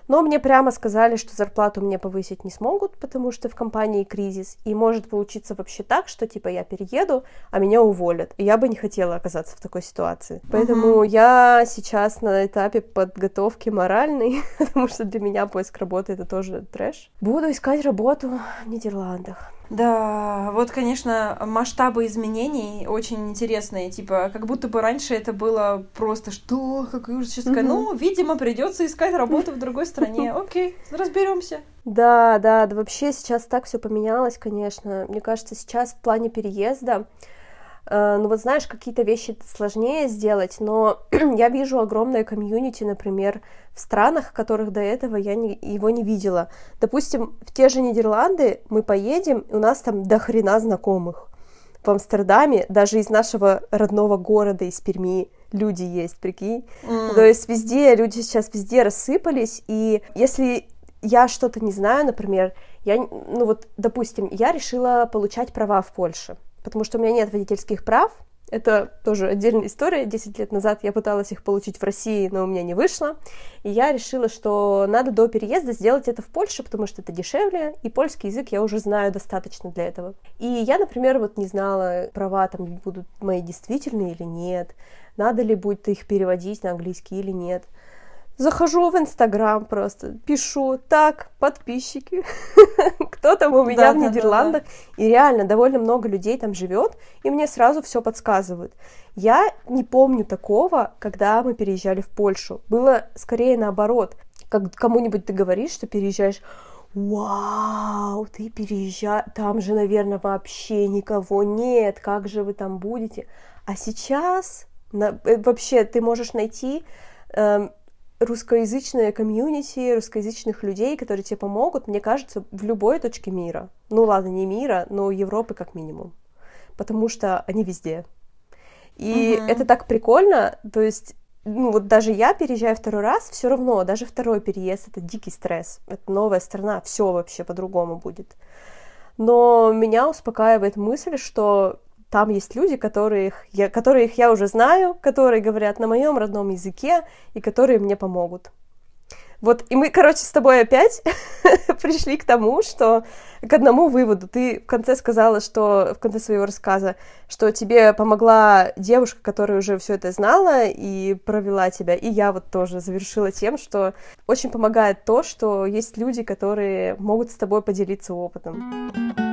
но мне прямо сказали, что зарплату мне повысить не смогут, потому что в компании кризис. И может получиться вообще так, что типа я перееду, а меня уволят. И я бы не хотела оказаться в такой ситуации. Поэтому uh-huh. я сейчас на этапе подготовки моральной, потому что для меня поиск работы это тоже трэш. Буду искать работу в Нидерландах. Да, вот, конечно, масштабы изменений очень интересные. Типа, как будто бы раньше это было просто что, ужас. Сейчас такая, ну, видимо, придется искать работу в другой стране. Окей, разберемся. Да, да, да, вообще сейчас так все поменялось, конечно. Мне кажется, сейчас в плане переезда ну вот знаешь, какие-то вещи сложнее сделать, но я вижу огромное комьюнити, например, в странах, в которых до этого я не, его не видела. Допустим, в те же Нидерланды мы поедем, и у нас там до хрена знакомых. В Амстердаме, даже из нашего родного города, из Перми, люди есть, прикинь. Mm. То есть везде, люди сейчас везде рассыпались, и если я что-то не знаю, например, я, ну вот, допустим, я решила получать права в Польше потому что у меня нет водительских прав. Это тоже отдельная история. Десять лет назад я пыталась их получить в России, но у меня не вышло. И я решила, что надо до переезда сделать это в Польше, потому что это дешевле, и польский язык я уже знаю достаточно для этого. И я, например, вот не знала, права там будут мои действительные или нет, надо ли будет их переводить на английский или нет. Захожу в Инстаграм просто, пишу, так, подписчики, кто там у меня да, в Нидерландах, да, да. и реально довольно много людей там живет, и мне сразу все подсказывают. Я не помню такого, когда мы переезжали в Польшу. Было скорее наоборот. Как кому-нибудь ты говоришь, что переезжаешь, вау, ты переезжаешь, там же, наверное, вообще никого нет, как же вы там будете? А сейчас на, э, вообще ты можешь найти э, русскоязычное комьюнити, русскоязычных людей, которые тебе помогут, мне кажется, в любой точке мира. Ну ладно, не мира, но Европы как минимум. Потому что они везде. И угу. это так прикольно, то есть ну вот даже я переезжаю второй раз, все равно, даже второй переезд это дикий стресс, это новая страна, все вообще по-другому будет. Но меня успокаивает мысль, что там есть люди, которых я, которых я уже знаю, которые говорят на моем родном языке и которые мне помогут. Вот, и мы, короче, с тобой опять пришли к тому, что к одному выводу. Ты в конце сказала, что в конце своего рассказа, что тебе помогла девушка, которая уже все это знала и провела тебя. И я вот тоже завершила тем, что очень помогает то, что есть люди, которые могут с тобой поделиться опытом.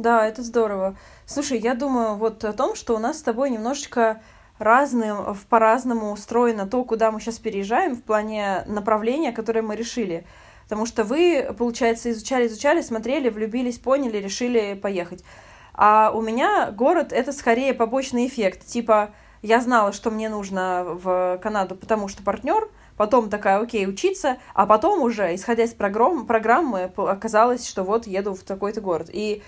Да, это здорово. Слушай, я думаю вот о том, что у нас с тобой немножечко разным, по-разному устроено то, куда мы сейчас переезжаем в плане направления, которое мы решили. Потому что вы, получается, изучали, изучали, смотрели, влюбились, поняли, решили поехать. А у меня город — это скорее побочный эффект. Типа, я знала, что мне нужно в Канаду, потому что партнер, потом такая, окей, учиться, а потом уже, исходя из программ, программы, оказалось, что вот еду в такой-то город. И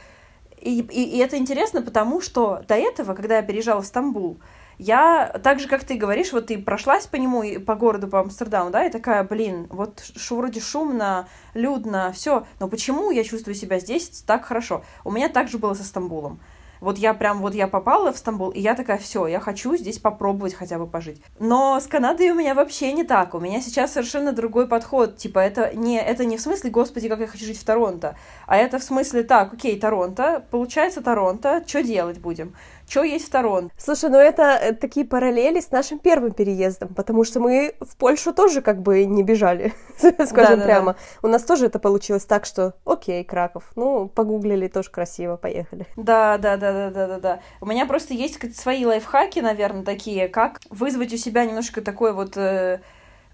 и, и, и это интересно, потому что до этого, когда я переезжала в Стамбул, я, так же, как ты говоришь, вот ты прошлась по нему, по городу, по Амстердаму, да, и такая, блин, вот шу, вроде шумно, людно, все, но почему я чувствую себя здесь так хорошо? У меня так же было со Стамбулом. Вот я прям, вот я попала в Стамбул, и я такая, все, я хочу здесь попробовать хотя бы пожить. Но с Канадой у меня вообще не так. У меня сейчас совершенно другой подход. Типа, это не, это не в смысле, господи, как я хочу жить в Торонто, а это в смысле, так, окей, Торонто, получается Торонто, что делать будем? Что есть в Торонто. Слушай, ну это э, такие параллели с нашим первым переездом, потому что мы в Польшу тоже как бы не бежали, скажем да, прямо. Да, да. У нас тоже это получилось так, что окей, Краков, ну, погуглили, тоже красиво, поехали. Да, да, да, да, да, да, да. У меня просто есть свои лайфхаки, наверное, такие, как вызвать у себя немножко такой вот... Э,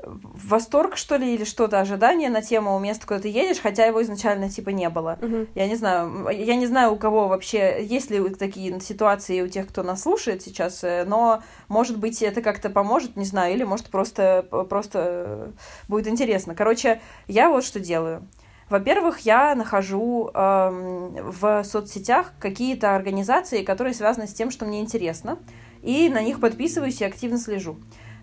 восторг, что ли, или что-то, ожидание на тему места, куда ты едешь, хотя его изначально, типа, не было. Uh-huh. Я не знаю, я не знаю, у кого вообще, есть ли такие ситуации у тех, кто нас слушает сейчас, э, но, может быть, это как-то поможет, не знаю, или, может, просто, просто будет интересно. Короче, я вот что делаю. Во-первых, я нахожу эм, в соцсетях какие-то организации, которые связаны с тем, что мне интересно, и на них подписываюсь и активно слежу.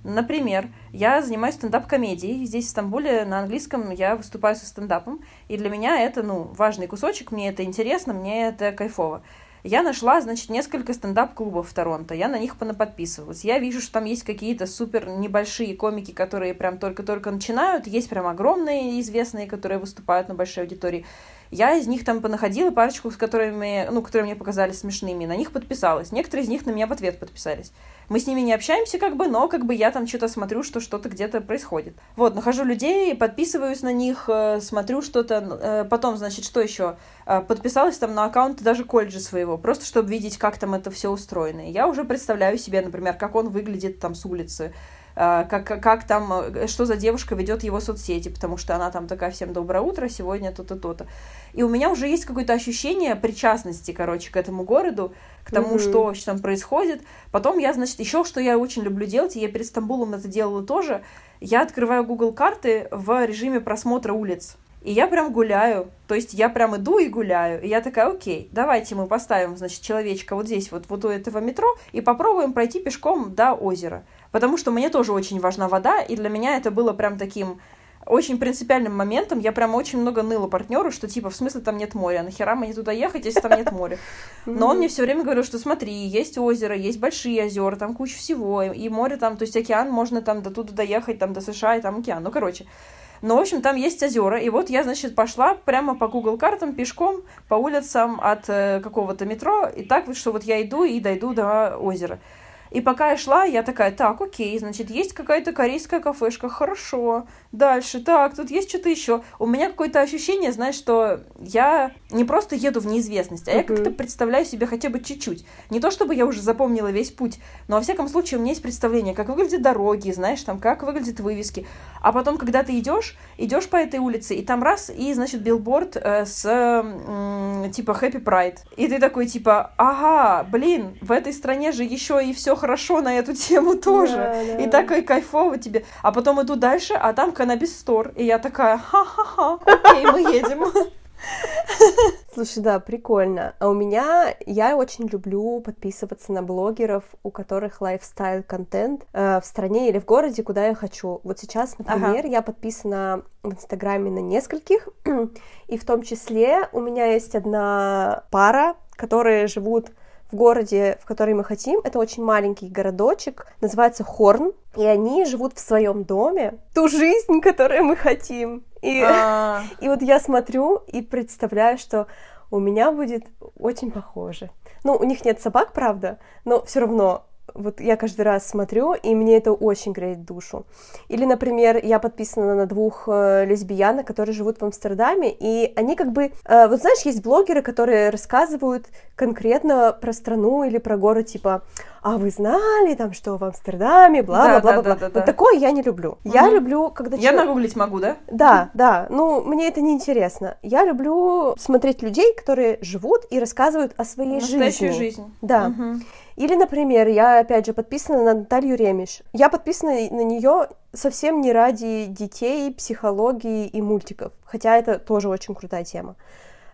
Например, я занимаюсь стендап-комедией. Здесь, в Стамбуле, на английском я выступаю со стендапом. И для меня это, ну, важный кусочек, мне это интересно, мне это кайфово. Я нашла, значит, несколько стендап-клубов в Торонто. Я на них понаподписывалась. Я вижу, что там есть какие-то супер небольшие комики, которые прям только-только начинают. Есть прям огромные известные, которые выступают на большой аудитории. Я из них там понаходила парочку, с которыми, ну, которые мне показались смешными. На них подписалась. Некоторые из них на меня в ответ подписались. Мы с ними не общаемся, как бы, но как бы я там что-то смотрю, что что-то где-то происходит. Вот, нахожу людей, подписываюсь на них, э, смотрю что-то. Э, потом, значит, что еще? Э, подписалась там на аккаунт даже колледжа своего, просто чтобы видеть, как там это все устроено. Я уже представляю себе, например, как он выглядит там с улицы, как, как там, что за девушка ведет его соцсети, потому что она там такая всем доброе утро, сегодня то-то, то-то. И у меня уже есть какое-то ощущение причастности, короче, к этому городу, к тому, mm-hmm. что, там происходит. Потом я, значит, еще что я очень люблю делать, и я перед Стамбулом это делала тоже, я открываю Google карты в режиме просмотра улиц. И я прям гуляю. То есть я прям иду и гуляю. И я такая, окей, давайте мы поставим, значит, человечка вот здесь, вот, вот у этого метро, и попробуем пройти пешком до озера. Потому что мне тоже очень важна вода, и для меня это было прям таким очень принципиальным моментом я прям очень много ныла партнеру, что типа в смысле там нет моря, нахера мне туда ехать, если там нет моря. Но он мне все время говорил, что смотри, есть озеро, есть большие озера, там куча всего, и море там, то есть океан, можно там до туда доехать, там до США, и там океан. Ну, короче. Но, в общем, там есть озера. И вот я, значит, пошла прямо по Google картам пешком по улицам от э, какого-то метро. И так вот, что вот я иду и дойду до озера. И пока я шла, я такая, так, окей, значит, есть какая-то корейская кафешка, хорошо. Дальше, так, тут есть что-то еще. У меня какое-то ощущение, знаешь, что я не просто еду в неизвестность, а uh-huh. я как-то представляю себе хотя бы чуть-чуть. Не то, чтобы я уже запомнила весь путь, но, во всяком случае, у меня есть представление, как выглядят дороги, знаешь, там, как выглядят вывески. А потом, когда ты идешь, идешь по этой улице, и там раз, и, значит, билборд э, с, э, типа, Happy Pride. И ты такой, типа, ага, блин, в этой стране же еще и все хорошо на эту тему тоже. Да, да. И такой кайфово тебе. А потом иду дальше, а там Cannabis Store. И я такая, ха-ха-ха, окей, мы едем. Слушай, да, прикольно. А у меня, я очень люблю подписываться на блогеров, у которых лайфстайл-контент э, в стране или в городе, куда я хочу. Вот сейчас, например, ага. я подписана в Инстаграме на нескольких, и в том числе у меня есть одна пара, которые живут в городе, в который мы хотим. Это очень маленький городочек, называется Хорн, и они живут в своем доме, ту жизнь, которую мы хотим. И, а. и вот я смотрю и представляю, что у меня будет очень похоже. Ну, у них нет собак, правда, но все равно вот я каждый раз смотрю, и мне это очень греет душу. Или, например, я подписана на двух э, лесбиянок, которые живут в Амстердаме, и они как бы... Э, вот знаешь, есть блогеры, которые рассказывают конкретно про страну или про город, типа, а вы знали там, что в Амстердаме, бла-бла-бла-бла. Да, да, да, вот такое я не люблю. Угу. Я люблю, когда... Я человек... нагуглить могу, да? Да, да. Ну, мне это не интересно. Я люблю смотреть людей, которые живут и рассказывают о своей Настоящую жизни. Настоящую жизнь. Да. Угу. Или, например, я, опять же, подписана на Наталью Ремеш. Я подписана на нее совсем не ради детей, психологии и мультиков, хотя это тоже очень крутая тема.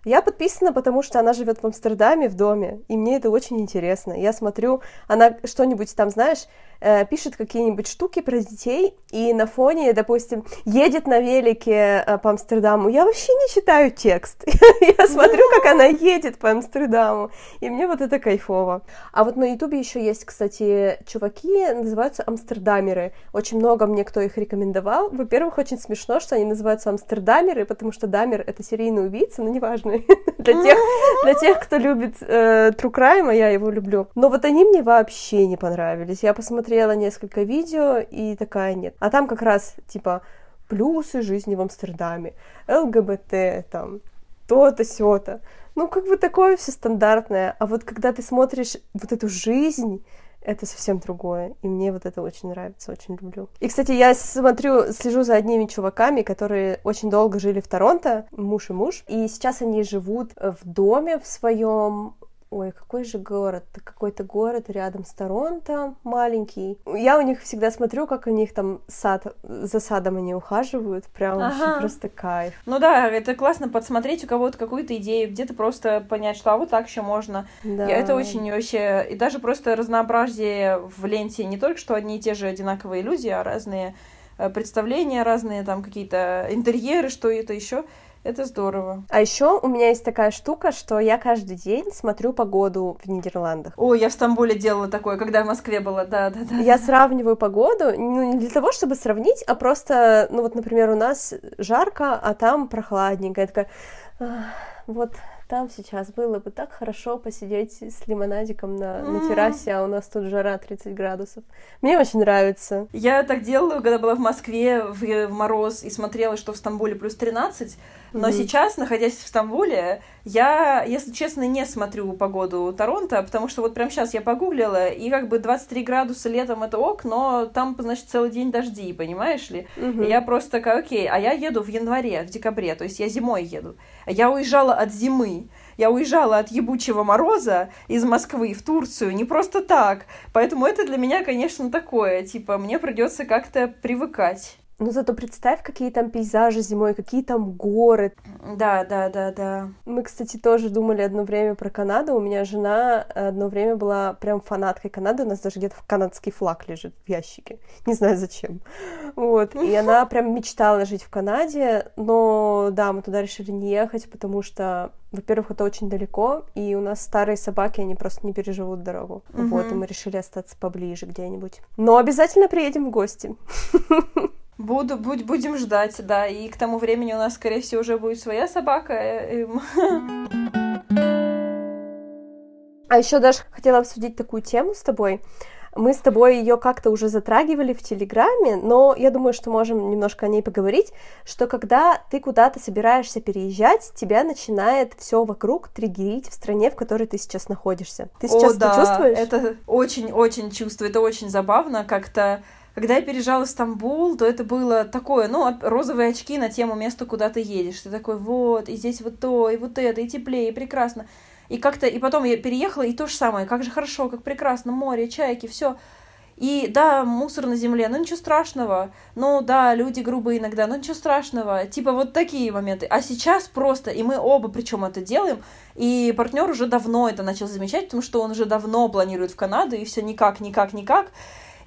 Я подписана, потому что она живет в Амстердаме в доме, и мне это очень интересно. Я смотрю, она что-нибудь там, знаешь, э, пишет какие-нибудь штуки про детей, и на фоне, допустим, едет на велике э, по Амстердаму. Я вообще не читаю текст. Я смотрю, как она едет по Амстердаму, и мне вот это кайфово. А вот на Ютубе еще есть, кстати, чуваки, называются амстердамеры. Очень много мне кто их рекомендовал. Во-первых, очень смешно, что они называются амстердамеры, потому что дамер — это серийный убийца, но неважно. Страшный. для, тех, для тех, кто любит э, True Crime, а я его люблю. Но вот они мне вообще не понравились. Я посмотрела несколько видео и такая нет. А там как раз, типа, плюсы жизни в Амстердаме, ЛГБТ, там, то-то, сё-то. Ну, как бы такое все стандартное. А вот когда ты смотришь вот эту жизнь, это совсем другое. И мне вот это очень нравится, очень люблю. И, кстати, я смотрю, слежу за одними чуваками, которые очень долго жили в Торонто, муж и муж, и сейчас они живут в доме в своем Ой, какой же город? Какой-то город рядом с Торонто, маленький. Я у них всегда смотрю, как у них там сад, за садом они ухаживают. Прям ага. вообще просто кайф. Ну да, это классно подсмотреть у кого-то какую-то идею, где-то просто понять, что а вот так еще можно. Да. И это очень вообще... И даже просто разнообразие в ленте не только что одни и те же одинаковые люди, а разные э, представления, разные там какие-то интерьеры, что это еще. Это здорово. А еще у меня есть такая штука, что я каждый день смотрю погоду в Нидерландах. О, я в Стамбуле делала такое, когда в Москве была, да, да, да. Я сравниваю погоду, ну, не для того, чтобы сравнить, а просто, ну, вот, например, у нас жарко, а там прохладненько. Я такая, вот там сейчас было бы так хорошо посидеть с лимонадиком на, mm. на террасе, а у нас тут жара 30 градусов. Мне очень нравится. Я так делала, когда была в Москве в, в мороз и смотрела, что в Стамбуле плюс 13, но mm-hmm. сейчас, находясь в Стамбуле, я, если честно, не смотрю погоду Торонто, потому что вот прямо сейчас я погуглила, и как бы 23 градуса летом это ок, но там, значит, целый день дожди, понимаешь ли? Mm-hmm. И я просто такая, окей, а я еду в январе, в декабре, то есть я зимой еду. Я уезжала от зимы, я уезжала от ебучего мороза из Москвы в Турцию не просто так. Поэтому это для меня, конечно, такое. Типа, мне придется как-то привыкать. Ну зато представь, какие там пейзажи зимой, какие там горы. Да, да, да, да. Мы, кстати, тоже думали одно время про Канаду. У меня жена одно время была прям фанаткой Канады. У нас даже где-то канадский флаг лежит в ящике. Не знаю зачем. Вот. И она прям мечтала жить в Канаде. Но да, мы туда решили не ехать, потому что во-первых, это очень далеко, и у нас старые собаки, они просто не переживут дорогу. Угу. Вот, и мы решили остаться поближе где-нибудь. Но обязательно приедем в гости. Буду, будь, будем ждать, да. И к тому времени у нас, скорее всего, уже будет своя собака. Э, а еще даже хотела обсудить такую тему с тобой. Мы с тобой ее как-то уже затрагивали в Телеграме, но я думаю, что можем немножко о ней поговорить, что когда ты куда-то собираешься переезжать, тебя начинает все вокруг триггерить в стране, в которой ты сейчас находишься. Ты сейчас О, это да, чувствуешь? Это очень-очень чувствую, это очень забавно, как-то когда я переезжала в Стамбул, то это было такое, ну, розовые очки на тему места, куда ты едешь. Ты такой, вот, и здесь вот то, и вот это, и теплее, и прекрасно. И как-то, и потом я переехала, и то же самое, как же хорошо, как прекрасно, море, чайки, все. И да, мусор на земле, ну ничего страшного. Ну да, люди грубые иногда, ну ничего страшного. Типа вот такие моменты. А сейчас просто, и мы оба причем это делаем, и партнер уже давно это начал замечать, потому что он уже давно планирует в Канаду, и все никак, никак, никак.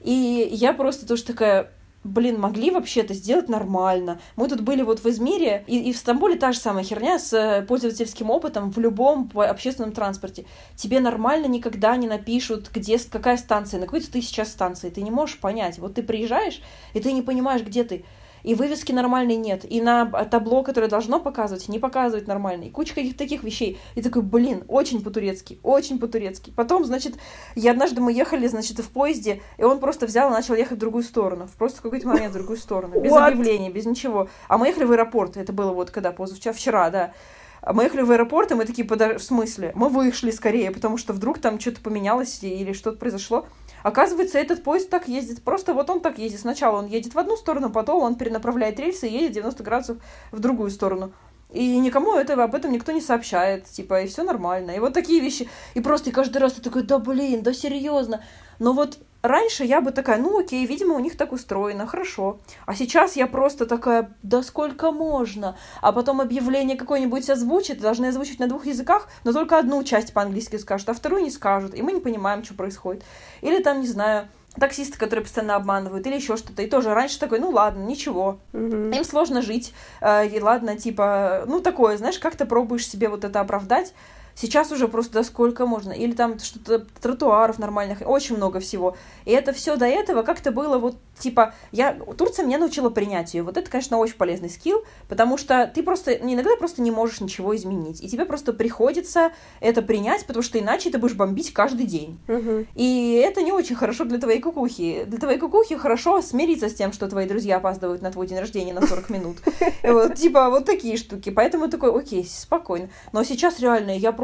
И я просто тоже такая, блин, могли вообще это сделать нормально. Мы тут были вот в Измире, и, и в Стамбуле та же самая херня с э, пользовательским опытом в любом общественном транспорте. Тебе нормально никогда не напишут, где, какая станция, на какой-то ты сейчас станции. Ты не можешь понять. Вот ты приезжаешь, и ты не понимаешь, где ты и вывески нормальной нет, и на табло, которое должно показывать, не показывает нормально, и куча каких-то таких вещей. И такой, блин, очень по-турецки, очень по-турецки. Потом, значит, я однажды мы ехали, значит, в поезде, и он просто взял и начал ехать в другую сторону, просто в какой-то момент в другую сторону, без What? объявления, без ничего. А мы ехали в аэропорт, это было вот когда, позавчера, вчера, да. Мы ехали в аэропорт, и мы такие, в смысле? Мы вышли скорее, потому что вдруг там что-то поменялось или что-то произошло. Оказывается, этот поезд так ездит. Просто вот он так ездит. Сначала он едет в одну сторону, потом он перенаправляет рельсы и едет 90 градусов в другую сторону. И никому этого, об этом никто не сообщает, типа, и все нормально. И вот такие вещи. И просто каждый раз ты такой, да блин, да серьезно. Но вот раньше я бы такая, ну окей, видимо, у них так устроено, хорошо. А сейчас я просто такая, да сколько можно? А потом объявление какое-нибудь озвучит, должны озвучить на двух языках, но только одну часть по-английски скажут, а вторую не скажут, и мы не понимаем, что происходит. Или там, не знаю, таксисты, которые постоянно обманывают, или еще что-то. И тоже раньше такой, ну ладно, ничего. Mm-hmm. Им сложно жить. Э, и ладно, типа, ну такое, знаешь, как ты пробуешь себе вот это оправдать. Сейчас уже просто да сколько можно. Или там что-то тротуаров нормальных, очень много всего. И это все до этого как-то было вот типа, я, Турция меня научила принятию. Вот это, конечно, очень полезный скилл, потому что ты просто, иногда просто не можешь ничего изменить. И тебе просто приходится это принять, потому что иначе ты будешь бомбить каждый день. Мгм. И это не очень хорошо для твоей кукухи. Для твоей кукухи хорошо смириться с тем, что твои друзья опаздывают на твой день рождения на 40 минут. Вот, Типа вот такие штуки. Поэтому такой, окей, спокойно. Но сейчас реально я просто,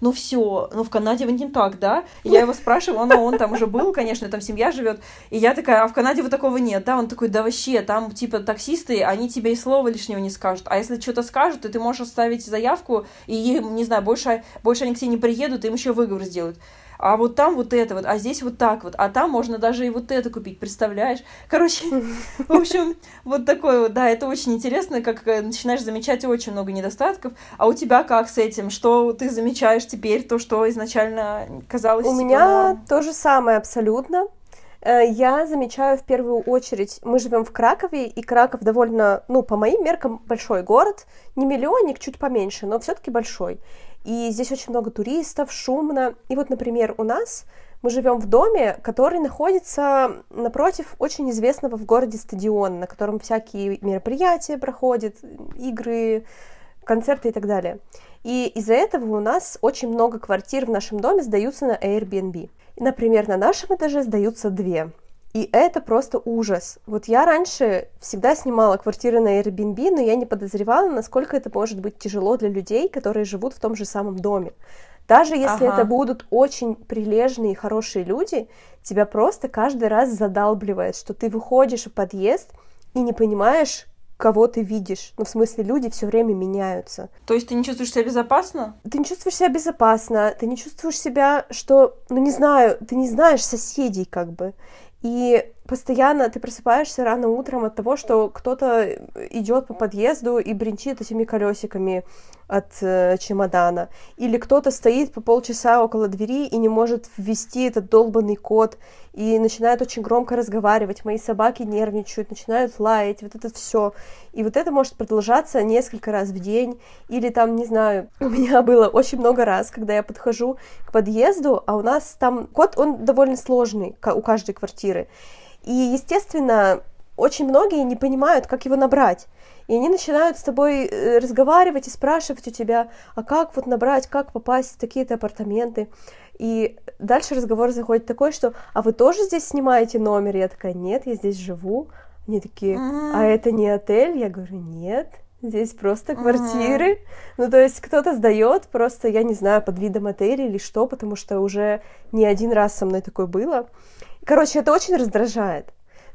ну все, ну в Канаде вы не так, да? И я его спрашивала, но он там уже был, конечно, там семья живет. И я такая, а в Канаде вот такого нет, да? Он такой, да вообще, там типа таксисты, они тебе и слова лишнего не скажут. А если что-то скажут, то ты можешь оставить заявку, и, не знаю, больше, больше они к тебе не приедут, им еще выговор сделают а вот там вот это вот, а здесь вот так вот, а там можно даже и вот это купить, представляешь? Короче, в общем, вот такое вот, да, это очень интересно, как э, начинаешь замечать очень много недостатков, а у тебя как с этим? Что ты замечаешь теперь, то, что изначально казалось У меня то же самое абсолютно. Э, Я замечаю в первую очередь, мы живем в Кракове, и Краков довольно, ну, по моим меркам, большой город. Не миллионник, чуть поменьше, но все-таки большой. И здесь очень много туристов, шумно. И вот, например, у нас мы живем в доме, который находится напротив очень известного в городе стадиона, на котором всякие мероприятия проходят, игры, концерты и так далее. И из-за этого у нас очень много квартир в нашем доме сдаются на Airbnb. Например, на нашем этаже сдаются две. И это просто ужас. Вот я раньше всегда снимала квартиры на Airbnb, но я не подозревала, насколько это может быть тяжело для людей, которые живут в том же самом доме. Даже если Ага. это будут очень прилежные и хорошие люди, тебя просто каждый раз задалбливает, что ты выходишь в подъезд и не понимаешь, кого ты видишь. Ну, в смысле, люди все время меняются То есть ты не чувствуешь себя безопасно? ты не чувствуешь себя безопасно, ты не чувствуешь себя, что, ну не знаю, ты не знаешь соседей как бы. И постоянно ты просыпаешься рано утром от того, что кто-то идет по подъезду и бренчит этими колесиками от э, чемодана. Или кто-то стоит по полчаса около двери и не может ввести этот долбанный код и начинает очень громко разговаривать. Мои собаки нервничают, начинают лаять, вот это все. И вот это может продолжаться несколько раз в день. Или там, не знаю, у меня было очень много раз, когда я подхожу к подъезду, а у нас там код, он довольно сложный у каждой квартиры. И, естественно, очень многие не понимают, как его набрать. И они начинают с тобой э, разговаривать и спрашивать у тебя, а как вот набрать, как попасть в такие-то апартаменты. И дальше разговор заходит такой, что, а вы тоже здесь снимаете номер? Я такая, нет, я здесь живу. Они такие, а это не отель? Я говорю, нет, здесь просто квартиры. Ну, то есть кто-то сдает просто, я не знаю, под видом отеля или что, потому что уже не один раз со мной такое было. Короче, это очень раздражает.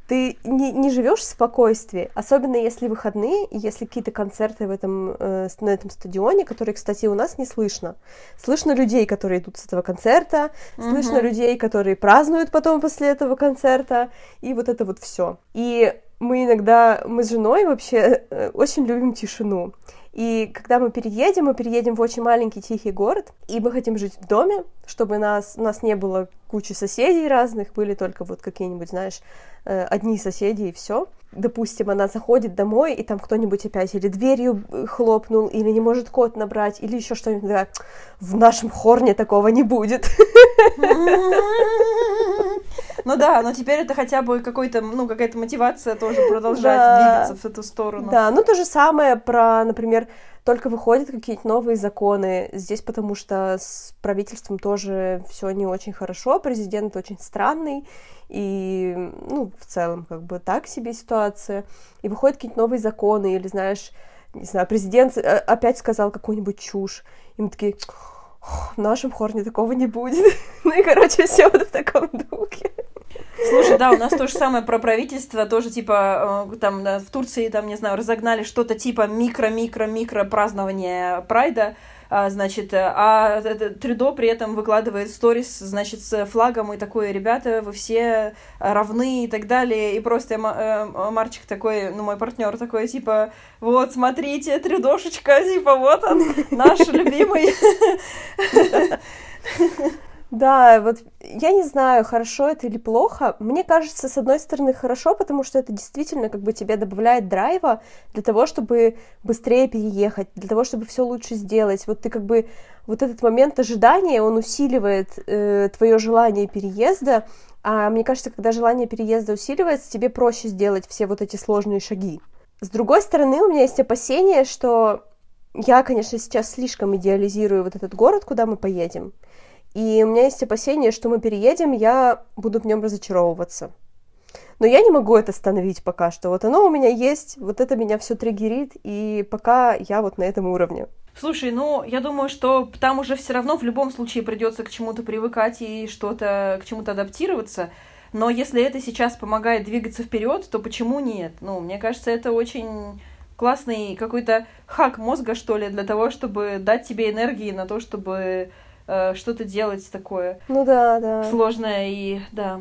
Ты не, не живешь в спокойствии, особенно если выходные и если какие-то концерты в этом, э, на этом стадионе, которые, кстати, у нас не слышно. Слышно людей, которые идут с этого концерта, слышно Мгм. людей, которые празднуют потом после этого концерта, и вот это вот все. И мы иногда, мы с женой вообще э, очень любим тишину. И когда мы переедем, мы переедем в очень маленький тихий город, и мы хотим жить в доме, чтобы нас, у нас не было кучи соседей разных, были только вот какие-нибудь, знаешь, э, одни соседи и все. Допустим, она заходит домой, и там кто-нибудь опять или дверью э, хлопнул, или не может код набрать, или еще что-нибудь. В нашем хорне такого не будет. Ну да, но теперь это хотя бы какой-то, ну, какая-то мотивация тоже продолжать Да. двигаться в эту сторону. Да, ну то же самое про, например, только выходят какие-то новые законы здесь, потому что с правительством тоже все не очень хорошо, президент очень странный, и, ну, в целом, как бы так себе ситуация. И выходят какие-то новые законы, или, знаешь, не знаю, президент э, опять сказал какую-нибудь чушь, и мы такие, в нашем хорне такого не будет. Ну и, короче, все вот в таком духе. Слушай, да, у нас то же самое про правительство, тоже типа э, там в Турции, там, не знаю, разогнали что-то типа микро-микро-микро празднования Прайда, значит, э, а это Трюдо при этом выкладывает сторис, значит, с флагом и такой, ребята, вы все равны и так далее, и просто ма- э, Марчик такой, ну, мой партнер такой, типа, вот, смотрите, Трюдошечка, типа, вот он, наш любимый. Да, вот я не знаю, хорошо это или плохо. Мне кажется, с одной стороны, хорошо, потому что это действительно как бы тебе добавляет драйва для того, чтобы быстрее переехать, для того, чтобы все лучше сделать. Вот ты как бы вот этот момент ожидания, он усиливает э, твое желание переезда, а мне кажется, когда желание переезда усиливается, тебе проще сделать все вот эти сложные шаги. С другой стороны, у меня есть опасение, что я, конечно, сейчас слишком идеализирую вот этот город, куда мы поедем. И у меня есть опасение, что мы переедем, я буду в нем разочаровываться. Но я не могу это остановить пока что. Вот оно у меня есть, вот это меня все триггерит, и пока я вот на этом уровне. Слушай, ну, я думаю, что там уже все равно в любом случае придется к чему-то привыкать и что-то, к чему-то адаптироваться. Но если это сейчас помогает двигаться вперед, то почему нет? Ну, мне кажется, это очень классный какой-то хак мозга, что ли, для того, чтобы дать тебе энергии на то, чтобы э, что-то делать такое. Ну да, да. Сложное и да.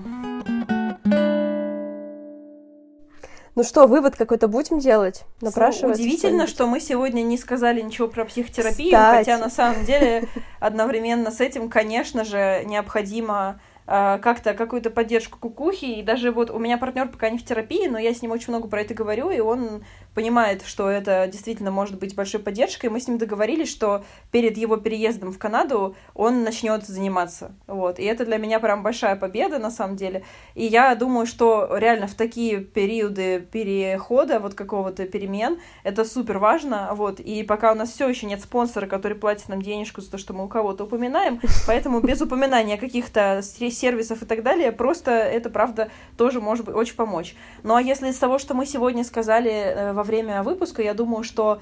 Ну что, вывод какой-то будем делать? Напрашивается. Удивительно, что мы сегодня не сказали ничего про психотерапию, Кстати. хотя на самом деле одновременно с этим, конечно же, необходимо как-то какую-то поддержку кукухи. И даже вот у меня партнер пока не в терапии, но я с ним очень много про это говорю, и он понимает, что это действительно может быть большой поддержкой. Мы с ним договорились, что перед его переездом в Канаду он начнет заниматься. Вот. И это для меня прям большая победа, на самом деле. И я думаю, что реально в такие периоды перехода, вот какого-то перемен, это супер важно. Вот. И пока у нас все еще нет спонсора, который платит нам денежку за то, что мы у кого-то упоминаем, поэтому без упоминания каких-то сервисов и так далее, просто это, правда, тоже может быть очень помочь. Ну а если из того, что мы сегодня сказали э, во время выпуска, я думаю, что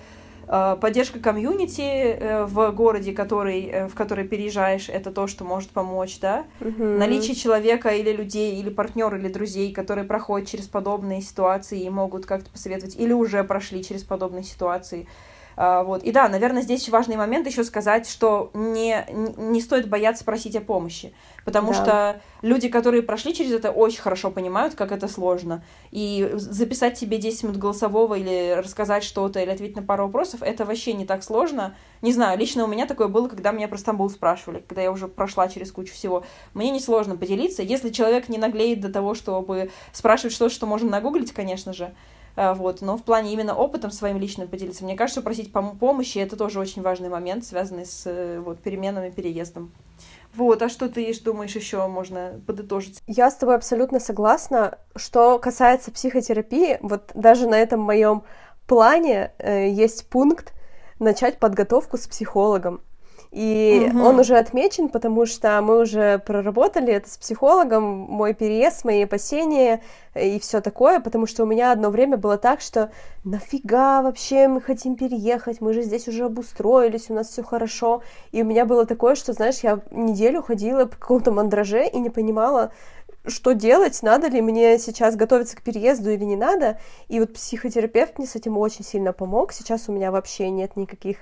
э, поддержка комьюнити э, в городе, который, в который переезжаешь, это то, что может помочь, да. Mm-hmm. Наличие человека или людей, или партнера, или друзей, которые проходят через подобные ситуации и могут как-то посоветовать, или уже прошли через подобные ситуации. А, вот. И да, наверное, здесь важный момент еще сказать, что не, не стоит бояться просить о помощи, потому да. что люди, которые прошли через это, очень хорошо понимают, как это сложно. И записать себе 10 минут голосового или рассказать что-то, или ответить на пару вопросов, это вообще не так сложно. Не знаю, лично у меня такое было, когда меня про Стамбул спрашивали, когда я уже прошла через кучу всего. Мне несложно поделиться. Если человек не наглеет до того, чтобы спрашивать что-то, что можно нагуглить, конечно же, вот, но в плане именно опытом своим личным поделиться, мне кажется, просить пом- помощи это тоже очень важный момент, связанный с э, вот, переменами, переездом. Вот, а что ты думаешь еще можно подытожить? Я с тобой абсолютно согласна. Что касается психотерапии, вот даже на этом моем плане э, есть пункт начать подготовку с психологом. И угу. он уже отмечен, потому что мы уже проработали это с психологом, мой переезд, мои опасения и все такое, потому что у меня одно время было так, что нафига вообще мы хотим переехать, мы же здесь уже обустроились, у нас все хорошо. И у меня было такое, что, знаешь, я неделю ходила по какому-то мандраже и не понимала, что делать, надо ли мне сейчас готовиться к переезду или не надо. И вот психотерапевт мне с этим очень сильно помог. Сейчас у меня вообще нет никаких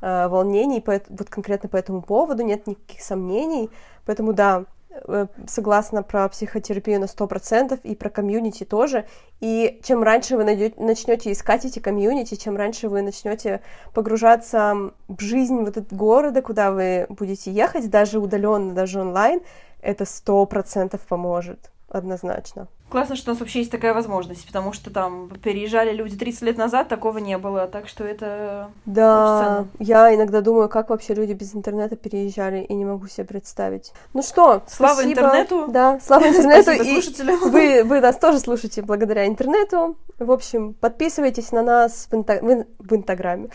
э, волнений по, вот конкретно по этому поводу, нет никаких сомнений. Поэтому да, э, согласна про психотерапию на сто процентов и про комьюнити тоже. И чем раньше вы найдете, начнете искать эти комьюнити, чем раньше вы начнете погружаться в жизнь вот этого города, куда вы будете ехать, даже удаленно, даже онлайн, это сто процентов поможет однозначно. Классно, что у нас вообще есть такая возможность, потому что там переезжали люди 30 лет назад, такого не было, так что это Да, я иногда думаю, как вообще люди без интернета переезжали, и не могу себе представить. Ну что, слава спасибо. интернету. Да, слава интернету. и вы, вы нас тоже слушаете благодаря интернету. В общем, подписывайтесь на нас в, инта... в Инстаграме.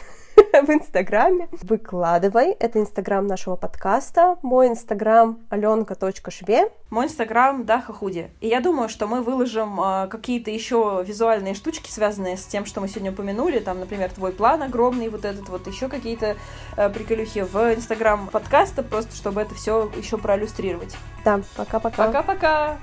в Инстаграме. Выкладывай. Это Инстаграм нашего подкаста. Мой Инстаграм аленка.шве. Мой Инстаграм Даха Худи. И я думаю, что мы выложим э, какие-то еще визуальные штучки, связанные с тем, что мы сегодня упомянули. Там, например, твой план огромный, вот этот вот, еще какие-то э, приколюхи в Инстаграм подкаста, просто чтобы это все еще проиллюстрировать. Да, пока-пока. Пока-пока.